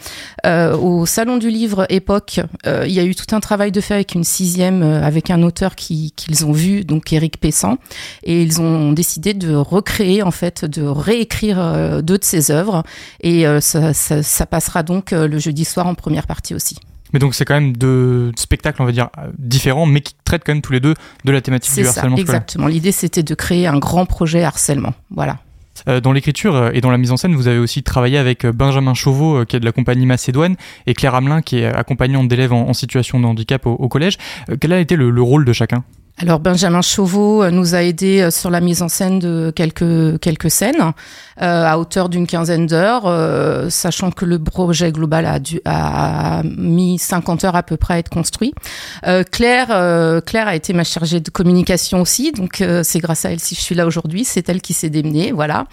au salon du livre époque. il y a eu tout un travail de fait avec une sixième avec un auteur qui qu'ils ont vu donc Éric Pessan et ils ont décidé de recréer en fait de réécrire deux de ses œuvres et ça, ça, ça passe sera donc euh, le jeudi soir en première partie aussi. Mais donc c'est quand même deux spectacles, on va dire, différents, mais qui traitent quand même tous les deux de la thématique du harcèlement. Exactement. L'idée c'était de créer un grand projet harcèlement. Voilà. Euh, dans l'écriture euh, et dans la mise en scène, vous avez aussi travaillé avec Benjamin Chauveau, qui est de la compagnie Macédoine, et Claire Hamelin, qui est accompagnante d'élèves en, situation de handicap au, collège. quel a été le rôle de chacun? Alors Benjamin Chauveau euh, nous a aidé euh, sur la mise en scène de quelques quelques scènes euh, à hauteur d'une quinzaine d'heures, euh, sachant que le projet global a, dû, a mis 50 heures à peu près à être construit. Euh, Claire Claire a été ma chargée de communication aussi, donc c'est grâce à elle si je suis là aujourd'hui. C'est elle qui s'est démenée, voilà,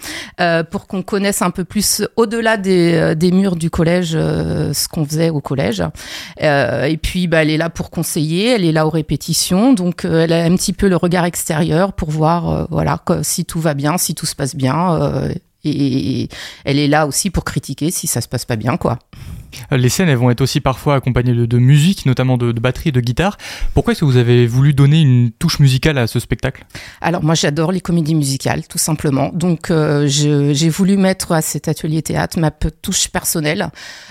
pour qu'on connaisse un peu plus au-delà des, des murs du collège ce qu'on faisait au collège. et puis bah, elle est là pour conseiller, elle est là aux répétitions, donc elle un petit peu le regard extérieur pour voir euh, voilà si tout va bien, si tout se passe bien. Euh, et, elle est là aussi pour critiquer si ça se passe pas bien, quoi. Les scènes, elles vont être aussi parfois accompagnées de, musique, notamment de, batterie et de guitare. Pourquoi est-ce que vous avez voulu donner une touche musicale à ce spectacle? Alors moi, j'adore les comédies musicales, tout simplement. Donc euh, j'ai voulu mettre à cet atelier théâtre ma touche personnelle.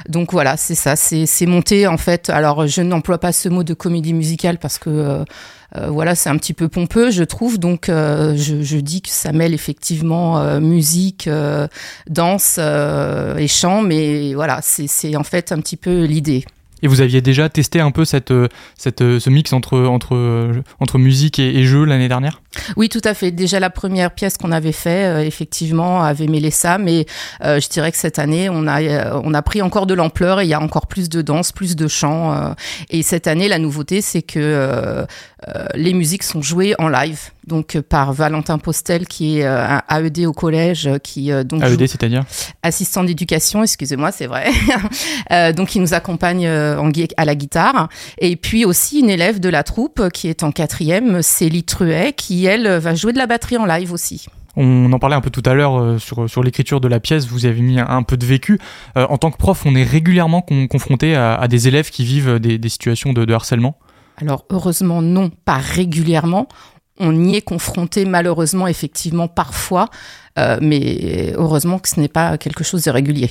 Donc voilà, c'est ça, c'est monté en fait. Alors je n'emploie pas ce mot de comédie musicale parce que euh, voilà, c'est un petit peu pompeux, je trouve. Donc, euh, je, dis que ça mêle effectivement euh, musique, danse et chant, mais voilà, c'est en fait un petit peu l'idée. Et vous aviez déjà testé un peu cette, euh, cette, euh, ce mix entre, entre, euh, entre musique et, et jeu l'année dernière? Oui, tout à fait. Déjà la première pièce qu'on avait fait, effectivement, avait mêlé ça, mais euh, je dirais que cette année, on a, on a pris encore de l'ampleur et il y a encore plus de danse, plus de chant. et cette année, la nouveauté, c'est que les musiques sont jouées en live, donc par Valentin Postel, qui est un AED au collège, qui donc AED, c'est-à-dire assistant d'éducation, excusez-moi, c'est vrai. donc il nous accompagne en, à la guitare. Et puis aussi une élève de la troupe qui est en quatrième, Célie Truet, qui elle va jouer de la batterie en live aussi. On en parlait un peu tout à l'heure euh, sur, sur l'écriture de la pièce, vous avez mis un, un peu de vécu. Euh, en tant que prof, on est régulièrement con, confronté à, à, des élèves qui vivent des, des situations de, de, harcèlement? Alors heureusement non, pas régulièrement. On y est confronté malheureusement effectivement parfois, euh, mais heureusement que ce n'est pas quelque chose de régulier.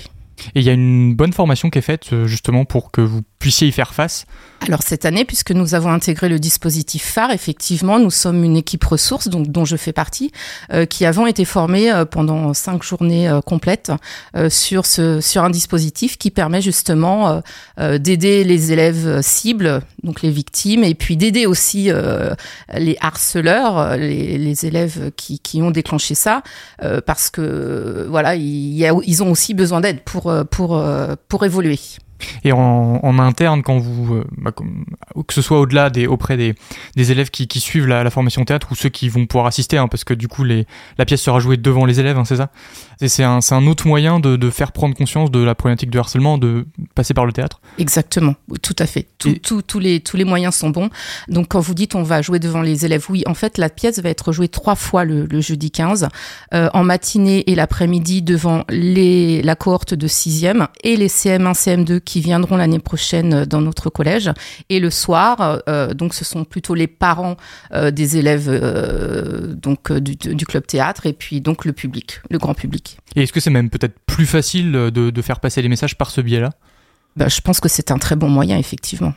Et il y a une bonne formation qui est faite euh, justement pour que vous puissiez y faire face Alors cette année, puisque nous avons intégré le dispositif phare, effectivement, nous sommes une équipe ressources donc, dont je fais partie, euh, qui avons été formés euh, pendant cinq journées euh, complètes sur, ce, sur un dispositif qui permet justement d'aider les élèves cibles, donc les victimes, et puis d'aider aussi les harceleurs, les, élèves qui, qui, ont déclenché ça, parce que voilà, ils ont aussi besoin d'aide pour, pour, pour évoluer. Et en, en, interne, quand vous, euh, bah, que ce soit au-delà des, auprès des, des élèves qui, qui suivent la, la, formation théâtre ou ceux qui vont pouvoir assister, hein, parce que du coup, les, la pièce sera jouée devant les élèves, hein, c'est ça? C'est un, un, autre moyen de, de, faire prendre conscience de la problématique du harcèlement, de passer par le théâtre? Exactement, tout à fait. Tout, Et... tout, tous, les, tous les moyens sont bons. Donc, quand vous dites on va jouer devant les élèves, oui, en fait, la pièce va être jouée trois fois le, le jeudi 15, euh, en matinée et l'après-midi devant les, la cohorte de 6e et les CM1, CM2 qui viendront l'année prochaine dans notre collège. Et le soir, euh, donc ce sont plutôt les parents euh, des élèves euh, donc du, du, club théâtre et puis donc le public, le grand public. Et est-ce que c'est même peut-être plus facile de, de, faire passer les messages par ce biais-là? Bah, Je pense que c'est un très bon moyen, effectivement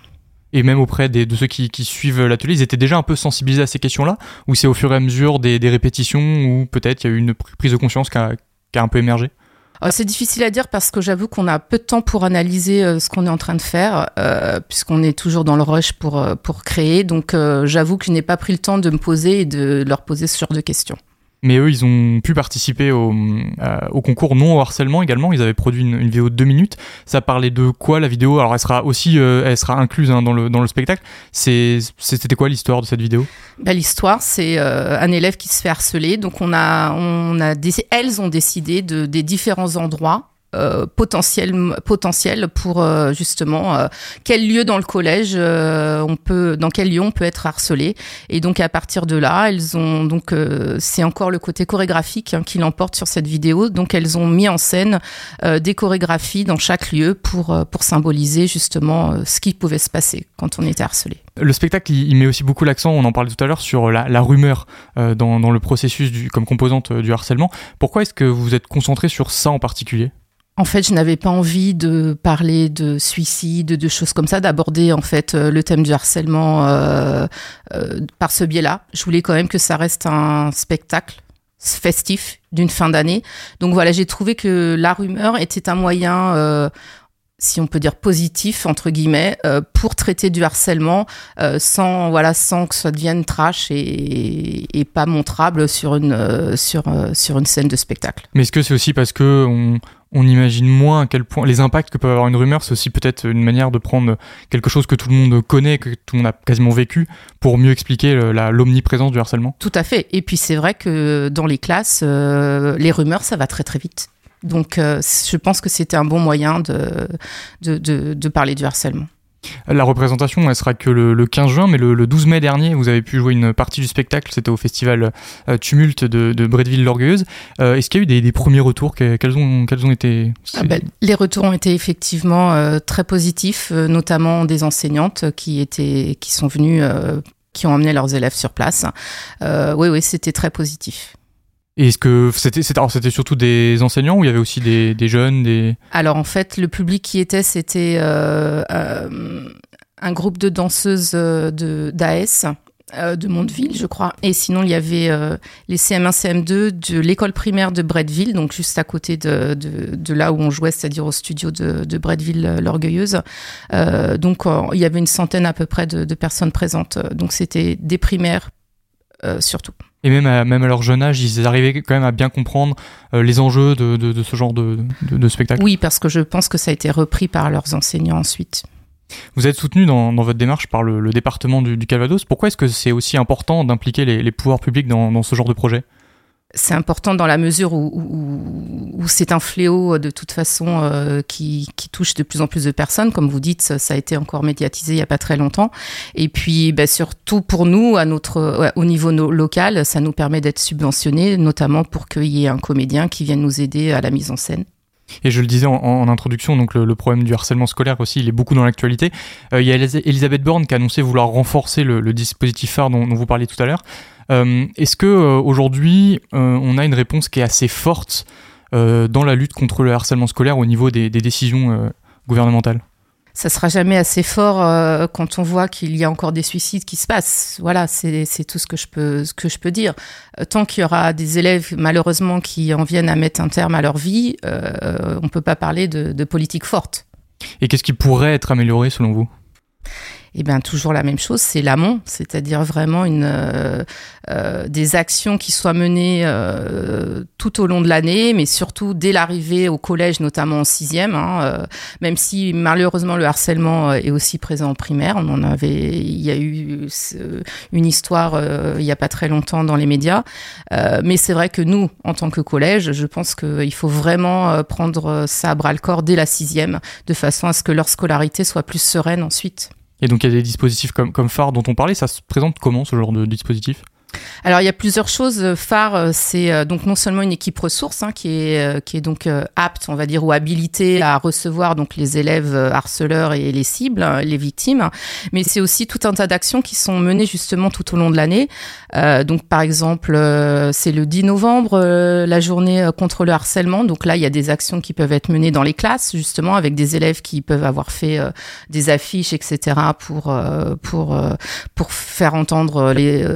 et même auprès des, de ceux qui, qui suivent l'atelier, ils étaient déjà un peu sensibilisés à ces questions-là? Ou c'est au fur et à mesure des, des répétitions où peut-être il y a eu une prise de conscience qui a, qui a un peu émergé? euh, c'est difficile à dire parce que j'avoue qu'on a peu de temps pour analyser euh, ce qu'on est en train de faire, euh, puisqu'on est toujours dans le rush pour, euh, pour créer. Donc j'avoue que je n'ai pas pris le temps de me poser et de leur poser ce genre de questions. Mais eux, ils ont pu participer au, euh, au concours non au harcèlement également. Ils avaient produit une, une, vidéo de deux minutes. Ça parlait de quoi la vidéo? Alors, elle sera aussi, euh, elle sera incluse hein, dans, le, dans le spectacle. C'était quoi l'histoire de cette vidéo? Bah, L'histoire, c'est euh, un élève qui se fait harceler. Donc, on a, on a elles ont décidé de, des différents endroits euh, potentiel, potentiel pour euh, justement euh, quel lieu dans le collège on peut, dans quel lieu on peut être harcelé. Et donc à partir de là, elles ont donc c'est encore le côté chorégraphique hein, qui l'emporte sur cette vidéo. Donc elles ont mis en scène des chorégraphies dans chaque lieu pour pour symboliser justement ce qui pouvait se passer quand on était harcelé. Le spectacle, il, met aussi beaucoup l'accent, on en parlait tout à l'heure, sur la, rumeur dans, dans le processus du, comme composante du harcèlement. Pourquoi est-ce que vous êtes concentré sur ça en particulier? En fait, je n'avais pas envie de parler de suicide, de choses comme ça, d'aborder en fait le thème du harcèlement euh, euh, par ce biais-là. Je voulais quand même que ça reste un spectacle festif d'une fin d'année. Donc voilà, j'ai trouvé que la rumeur était un moyen, euh, si on peut dire positif entre guillemets, euh, pour traiter du harcèlement euh, sans voilà sans que ça devienne trash et, et pas montrable sur une euh, sur sur une scène de spectacle. Mais est-ce que c'est aussi parce que on on imagine moins à quel point les impacts que peut avoir une rumeur, c'est aussi peut-être une manière de prendre quelque chose que tout le monde connaît, que tout le monde a quasiment vécu, pour mieux expliquer l'omniprésence du harcèlement. Tout à fait. Et puis c'est vrai que dans les classes, euh, les rumeurs, ça va très très vite. Donc euh, je pense que c'était un bon moyen de, de, parler du harcèlement. La représentation, elle sera que le, le 15 juin, mais le, le, 12 mai dernier, vous avez pu jouer une partie du spectacle. C'était au festival euh, Tumulte de, de Bretteville-l'Orgueilleuse. Euh, Est-ce qu'il y a eu des, premiers retours? Quels ont, été ah ben, Les retours ont été effectivement euh, très positifs, notamment des enseignantes qui, étaient, qui sont venues, qui ont emmené leurs élèves sur place. oui, oui, c'était très positif. Et est-ce que c'était surtout des enseignants ou il y avait aussi des, jeunes des Alors en fait le public qui était c'était euh, euh, un groupe de danseuses de d'AS de Mondeville, je crois. Et sinon, il y avait les CM1, CM2 de l'école primaire de Bretteville, donc juste à côté de, de, là où on jouait, c'est-à-dire au studio de, de Bretteville l'Orgueilleuse. donc, il y avait une centaine à peu près de, de personnes présentes. Donc, c'était des primaires surtout. Et même à, même à leur jeune âge, ils arrivaient quand même à bien comprendre euh, les enjeux de, de, ce genre de, de, spectacle. Oui, parce que je pense que ça a été repris par leurs enseignants ensuite. Vous êtes soutenu dans, dans, votre démarche par le, département du, Calvados. Pourquoi est-ce que c'est aussi important d'impliquer les, les, pouvoirs publics dans, dans ce genre de projet? C'est important dans la mesure où, c'est un fléau de toute façon euh, qui, touche de plus en plus de personnes. Comme vous dites, ça a été encore médiatisé il n'y a pas très longtemps. Et puis, bah, surtout pour nous, à notre, au niveau local, ça nous permet d'être subventionnés, notamment pour qu'il y ait un comédien qui vienne nous aider à la mise en scène. Et je le disais en, introduction, donc le, problème du harcèlement scolaire aussi, il est beaucoup dans l'actualité. Euh, il y a Elisabeth Borne qui a annoncé vouloir renforcer le, le dispositif phare dont, dont, vous parliez tout à l'heure. Euh, est-ce que euh, aujourd'hui euh, on a une réponse qui est assez forte dans la lutte contre le harcèlement scolaire au niveau des, décisions gouvernementales? Ça sera jamais assez fort quand on voit qu'il y a encore des suicides qui se passent. Voilà, c'est tout ce que je peux ce que je peux dire. tant qu'il y aura des élèves malheureusement qui en viennent à mettre un terme à leur vie, on peut pas parler de, de politique forte. Et qu'est-ce qui pourrait être amélioré selon vous? Eh bien toujours la même chose, c'est l'amont, c'est-à-dire vraiment une, euh, euh, des actions qui soient menées euh, tout au long de l'année, mais surtout dès l'arrivée au collège, notamment en sixième, hein, même si malheureusement le harcèlement est aussi présent en primaire. On en avait, il y a eu une histoire il n'y a pas très longtemps dans les médias, mais c'est vrai que nous, en tant que collège, je pense qu'il faut vraiment prendre ça à bras le corps dès la sixième, de façon à ce que leur scolarité soit plus sereine ensuite. Et donc il y a des dispositifs comme, comme phare dont on parlait, ça se présente comment ce genre de dispositif? Alors il y a plusieurs choses phares. Euh, c'est euh, donc non seulement une équipe ressource hein, qui est euh, qui est donc apte, on va dire, ou habilitée à recevoir donc les élèves harceleurs et les cibles, hein, les victimes, mais c'est aussi tout un tas d'actions qui sont menées justement tout au long de l'année. donc par exemple, c'est le 10 novembre, la journée contre le harcèlement. Donc là, il y a des actions qui peuvent être menées dans les classes justement avec des élèves qui peuvent avoir fait des affiches, etc. pour pour pour faire entendre les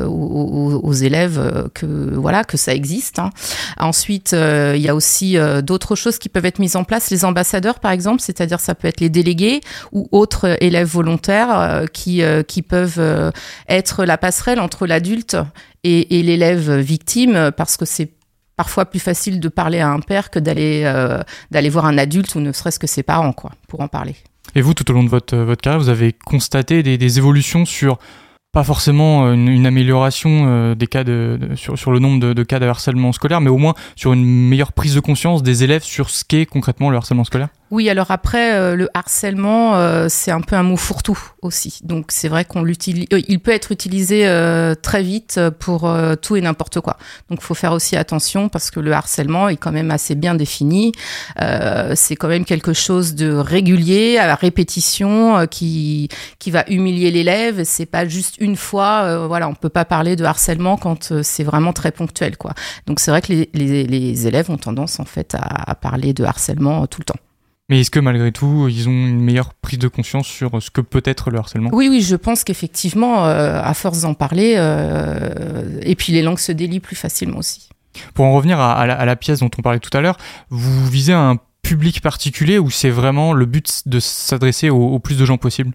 élèves euh, que voilà que ça existe. Hein. Ensuite, euh, il y a aussi euh, d'autres choses qui peuvent être mises en place. Les ambassadeurs, par exemple, c'est-à-dire ça peut être les délégués ou autres élèves volontaires qui qui peuvent être la passerelle entre l'adulte et, l'élève victime, parce que c'est parfois plus facile de parler à un père que d'aller d'aller voir un adulte ou ne serait-ce que ses parents quoi pour en parler. Et vous, tout au long de votre, votre carrière, vous avez constaté des évolutions sur pas forcément euh, une, amélioration euh, des cas de, sur, le nombre de, cas de harcèlement scolaire, mais au moins sur une meilleure prise de conscience des élèves sur ce qu'est concrètement le harcèlement scolaire? Oui, alors après, euh, le harcèlement, euh, c'est un peu un mot fourre-tout aussi. Donc c'est vrai qu'on l'utilise, euh, il peut être utilisé très vite pour tout et n'importe quoi. Donc faut faire aussi attention parce que le harcèlement est quand même assez bien défini. c'est quand même quelque chose de régulier, à répétition, qui qui va humilier l'élève. C'est pas juste une fois. voilà, on peut pas parler de harcèlement quand c'est vraiment très ponctuel, quoi. Donc c'est vrai que les, les, les, élèves ont tendance en fait à, à parler de harcèlement tout le temps. Mais est-ce que malgré tout, ils ont une meilleure prise de conscience sur ce que peut être le harcèlement? Oui, oui, je pense qu'effectivement, euh, à force d'en parler, euh, et puis les langues se délient plus facilement aussi. Pour en revenir à, la, pièce dont on parlait tout à l'heure, vous visez un public particulier ou c'est vraiment le but de s'adresser au, au plus de gens possible?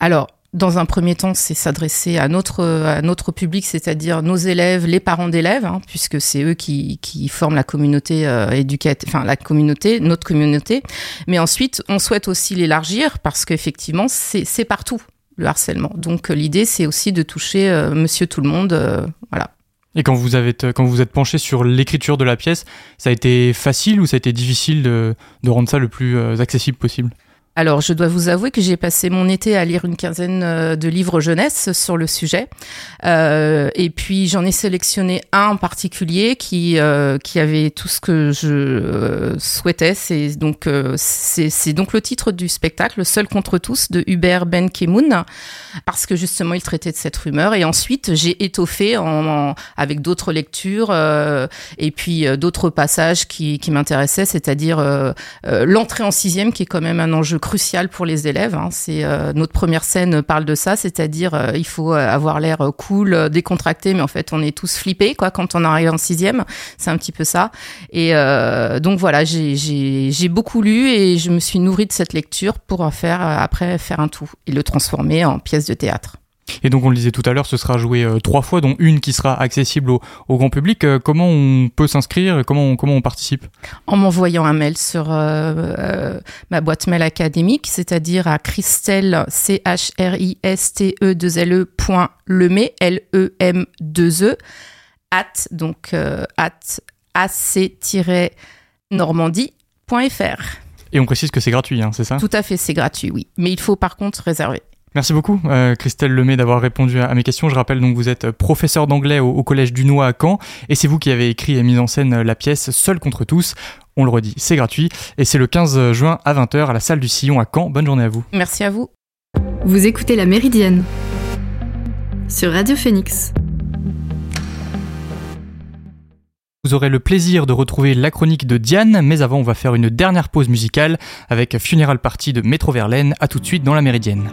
Alors, dans un premier temps, c'est s'adresser à notre, public, c'est-à-dire nos élèves, les parents d'élèves, hein, puisque c'est eux qui, forment la communauté euh, éducative, enfin la communauté, notre communauté. Mais ensuite, on souhaite aussi l'élargir parce qu'effectivement, c'est partout le harcèlement. Donc l'idée, c'est aussi de toucher euh, Monsieur tout le monde, euh, voilà. Et quand vous vous êtes penché sur l'écriture de la pièce, ça a été facile ou ça a été difficile de rendre ça le plus accessible possible? Alors, je dois vous avouer que j'ai passé mon été à lire une quinzaine euh, de livres jeunesse sur le sujet. Euh, et puis, j'en ai sélectionné un en particulier qui, euh, qui avait tout ce que je euh, souhaitais. C'est donc, c'est donc le titre du spectacle, Seul contre tous, de Hubert Ben Kemoun, parce que justement, il traitait de cette rumeur. Et ensuite, j'ai étoffé en, avec d'autres lectures et puis d'autres passages qui, qui m'intéressaient, c'est-à-dire l'entrée en sixième, qui est quand même un enjeu crucial pour les élèves. Hein. C'est notre première scène parle de ça, c'est-à-dire il faut avoir l'air cool, décontracté, mais en fait on est tous flippés quoi quand on arrive en sixième. C'est un petit peu ça. Et donc voilà, j'ai beaucoup lu et je me suis nourrie de cette lecture pour en faire après faire un tout et le transformer en pièce de théâtre. Et donc on le disait tout à l'heure, ce sera joué euh, trois fois, dont une qui sera accessible au, grand public. Euh, comment on peut s'inscrire comment on, comment on participe? En m'envoyant un mail sur euh, ma boîte mail académique, c'est-à-dire à Christelle, c h r i s t e 2 l e l e m 2 e at donc at ac-normandie.fr. Et on précise que c'est gratuit, hein, c'est ça? Tout à fait, c'est gratuit, oui. Mais il faut par contre réserver. Merci beaucoup, euh, Christelle Lemay, d'avoir répondu à, mes questions. Je rappelle donc que vous êtes professeur d'anglais au, Collège du Noix à Caen, et c'est vous qui avez écrit et mis en scène la pièce Seul contre tous. On le redit, c'est gratuit, et c'est le 15 juin à 20h à la salle du Sillon à Caen. Bonne journée à vous. Merci à vous. Vous écoutez La Méridienne sur Radio Phoenix. Vous aurez le plaisir de retrouver la chronique de Diane, mais avant on va faire une dernière pause musicale avec Funeral Party de Métro Verlaine. À tout de suite dans la Méridienne.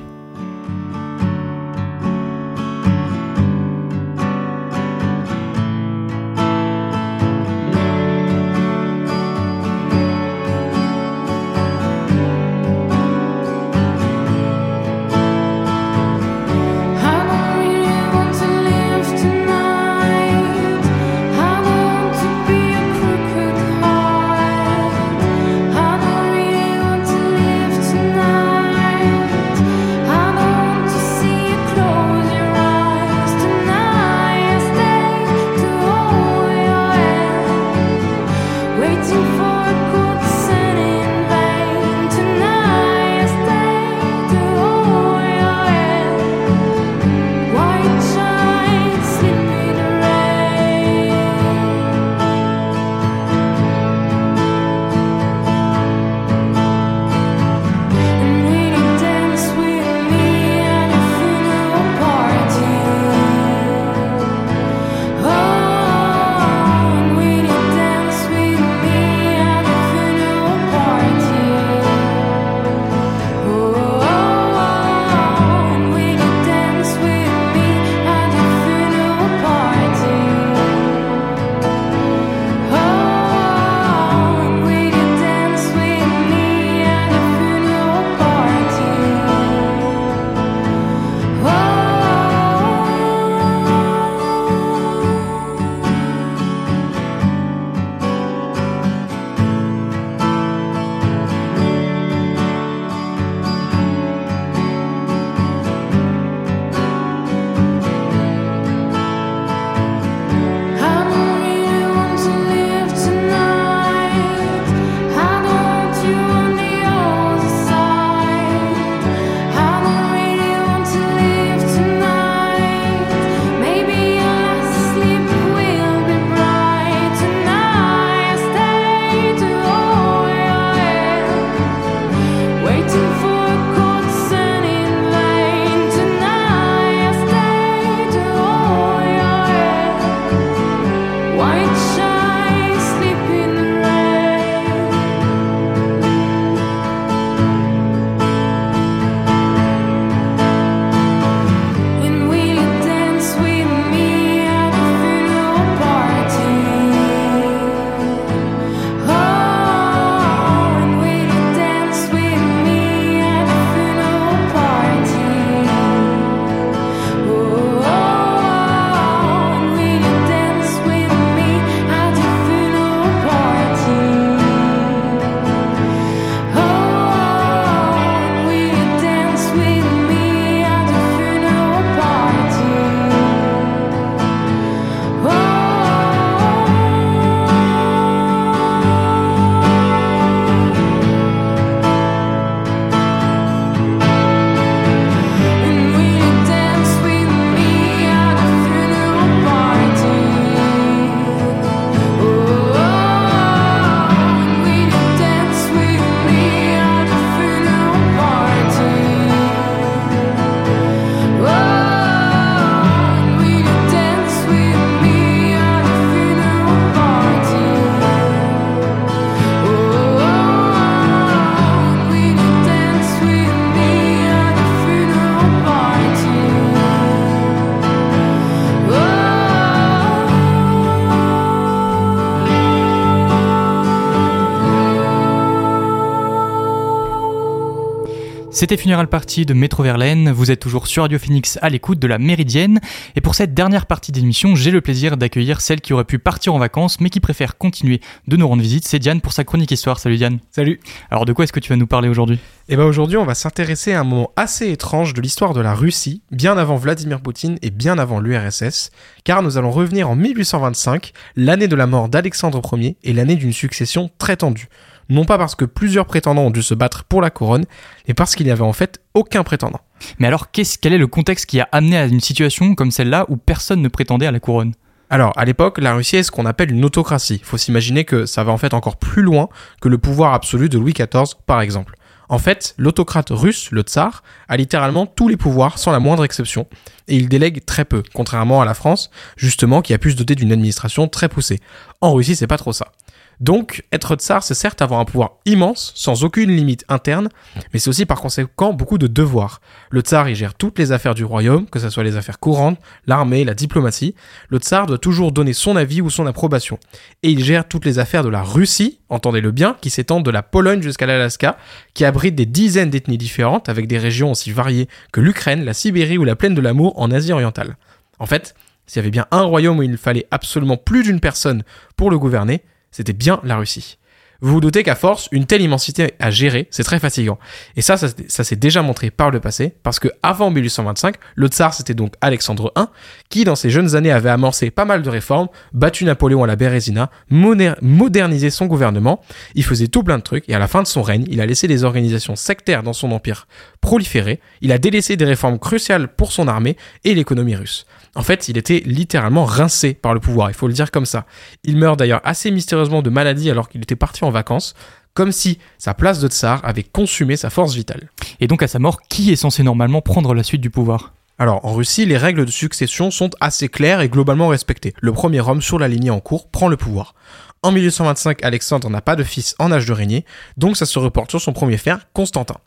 C'était Funeral Party de Métro Verlaine. Vous êtes toujours sur Radio Phoenix à l'écoute de la Méridienne. Et pour cette dernière partie d'émission, j'ai le plaisir d'accueillir celle qui aurait pu partir en vacances mais qui préfère continuer de nous rendre visite. C'est Diane pour sa chronique histoire. Salut Diane. Salut. Alors de quoi est-ce que tu vas nous parler aujourd'hui? Eh bien aujourd'hui, on va s'intéresser à un moment assez étrange de l'histoire de la Russie, bien avant Vladimir Poutine et bien avant l'URSS, car nous allons revenir en 1825, l'année de la mort d'Alexandre Ier et l'année d'une succession très tendue non pas parce que plusieurs prétendants ont dû se battre pour la couronne, mais parce qu'il n'y avait en fait aucun prétendant. Mais alors, qu'est-ce, quel est le contexte qui a amené à une situation comme celle-là où personne ne prétendait à la couronne? Alors, à l'époque, la Russie est ce qu'on appelle une autocratie. Il faut s'imaginer que ça va en fait encore plus loin que le pouvoir absolu de Louis XIV, par exemple. En fait, l'autocrate russe, le tsar, a littéralement tous les pouvoirs sans la moindre exception, et il délègue très peu, contrairement à la France, justement, qui a pu se doter d'une administration très poussée. En Russie, c'est pas trop ça. Donc, être tsar, c'est certes avoir un pouvoir immense, sans aucune limite interne, mais c'est aussi par conséquent beaucoup de devoirs. Le tsar, il gère toutes les affaires du royaume, que ce soit les affaires courantes, l'armée, la diplomatie. Le tsar doit toujours donner son avis ou son approbation. Et il gère toutes les affaires de la Russie, entendez-le bien, qui s'étendent de la Pologne jusqu'à l'Alaska, qui abrite des dizaines d'ethnies différentes, avec des régions aussi variées que l'Ukraine, la Sibérie ou la plaine de l'amour en Asie orientale. En fait, s'il y avait bien un royaume où il fallait absolument plus d'une personne pour le gouverner, c'était bien la Russie. Vous vous doutez qu'à force, une telle immensité à gérer, c'est très fatigant. Et ça, ça, s'est déjà montré par le passé, parce que avant 1825, le tsar c'était donc Alexandre I, qui dans ses jeunes années avait amorcé pas mal de réformes, battu Napoléon à la Bérésina, modernisé son gouvernement, il faisait tout plein de trucs, et à la fin de son règne, il a laissé des organisations sectaires dans son empire proliférer, il a délaissé des réformes cruciales pour son armée et l'économie russe. En fait, il était littéralement rincé par le pouvoir, il faut le dire comme ça. Il meurt d'ailleurs assez mystérieusement de maladie alors qu'il était parti en vacances, comme si sa place de tsar avait consumé sa force vitale. Et donc à sa mort, qui est censé normalement prendre la suite du pouvoir? Alors, en Russie, les règles de succession sont assez claires et globalement respectées. Le premier homme sur la lignée en cours prend le pouvoir. En 1825, Alexandre n'a pas de fils en âge de régner, donc ça se reporte sur son premier frère, Constantin.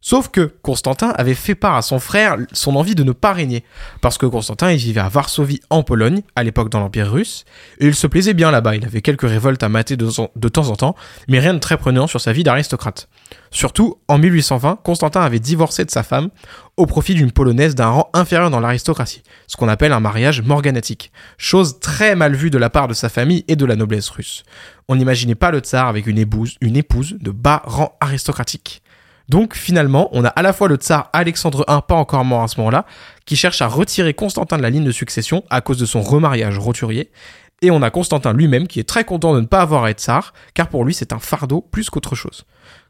Sauf que Constantin avait fait part à son frère son envie de ne pas régner, parce que Constantin il vivait à Varsovie en Pologne, à l'époque dans l'Empire russe, et il se plaisait bien là-bas, il avait quelques révoltes à mater de, temps en temps, mais rien de très prenant sur sa vie d'aristocrate. Surtout, en 1820, Constantin avait divorcé de sa femme au profit d'une polonaise d'un rang inférieur dans l'aristocratie, ce qu'on appelle un mariage morganatique, chose très mal vue de la part de sa famille et de la noblesse russe. On n'imaginait pas le tsar avec une épouse, une épouse de bas rang aristocratique. Donc finalement, on a à la fois le tsar Alexandre I, pas encore mort à ce moment-là, qui cherche à retirer Constantin de la ligne de succession à cause de son remariage roturier, et on a Constantin lui-même qui est très content de ne pas avoir à être tsar, car pour lui c'est un fardeau plus qu'autre chose.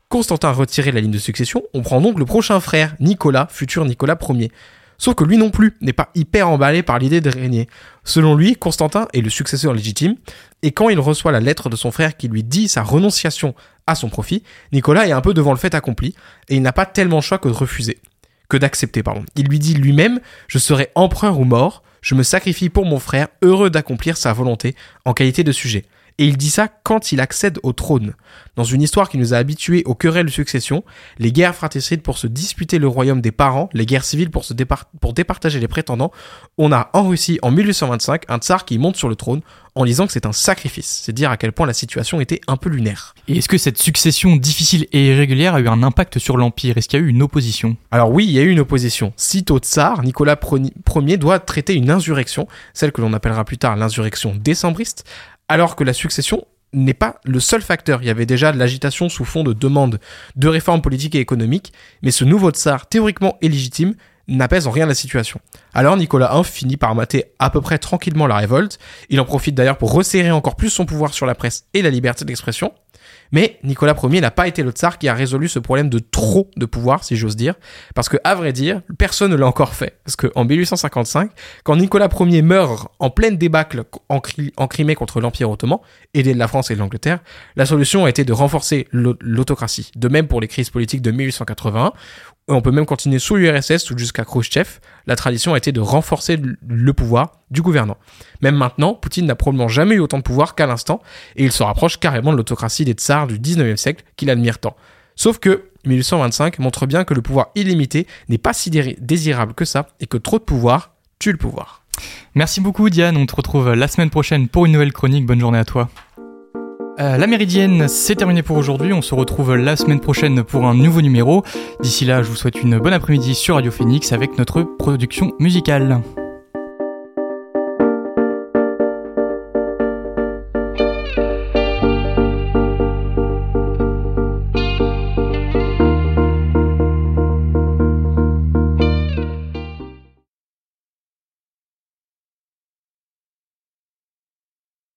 Constantin retiré de la ligne de succession, on prend donc le prochain frère, Nicolas, futur Nicolas Ier. Sauf que lui non plus n'est pas hyper emballé par l'idée de régner. Selon lui, Constantin est le successeur légitime, et quand il reçoit la lettre de son frère qui lui dit sa renonciation à son profit, Nicolas est un peu devant le fait accompli, et il n'a pas tellement le choix que de refuser, que d'accepter, pardon. Il lui dit lui-même, je serai empereur ou mort, je me sacrifie pour mon frère, heureux d'accomplir sa volonté en qualité de sujet. Et il dit ça quand il accède au trône. Dans une histoire qui nous a habitués aux querelles de succession, les guerres fratricides pour se disputer le royaume des parents, les guerres civiles pour, se pour départager les prétendants, on a en Russie en 1825 un tsar qui monte sur le trône en disant que c'est un sacrifice. C'est dire à quel point la situation était un peu lunaire. Et est-ce que cette succession difficile et irrégulière a eu un impact sur l'Empire? Est-ce qu'il y a eu une opposition? Alors oui, il y a eu une opposition. Sitôt tsar, Nicolas Ier doit traiter une insurrection, celle que l'on appellera plus tard l'insurrection décembriste, alors que la succession n'est pas le seul facteur. Il y avait déjà de l'agitation sous fond de demande de réformes politiques et économiques, mais ce nouveau tsar, théoriquement illégitime, n'apaise en rien la situation. Alors Nicolas I finit par mater à peu près tranquillement la révolte, il en profite d'ailleurs pour resserrer encore plus son pouvoir sur la presse et la liberté d'expression, mais Nicolas Ier n'a pas été le tsar qui a résolu ce problème de trop de pouvoir, si j'ose dire, parce que, à vrai dire, personne ne l'a encore fait. Parce qu'en 1855, quand Nicolas Ier meurt en pleine débâcle en, Crimée contre l'Empire ottoman, aidé de la France et de l'Angleterre, la solution a été de renforcer l'autocratie. De même pour les crises politiques de 1881, on peut même continuer sous l'URSS ou jusqu'à Khrushchev, la tradition a été de renforcer le pouvoir du gouvernant. Même maintenant, Poutine n'a probablement jamais eu autant de pouvoir qu'à l'instant, et il se rapproche carrément de l'autocratie des tsars du 19e siècle qu'il admire tant. Sauf que 1825 montre bien que le pouvoir illimité n'est pas si désirable que ça, et que trop de pouvoir tue le pouvoir. Merci beaucoup Diane, on te retrouve la semaine prochaine pour une nouvelle chronique, bonne journée à toi. Euh, la Méridienne, c'est terminé pour aujourd'hui. On se retrouve la semaine prochaine pour un nouveau numéro. D'ici là, je vous souhaite une bonne après-midi sur Radio Phoenix avec notre production musicale.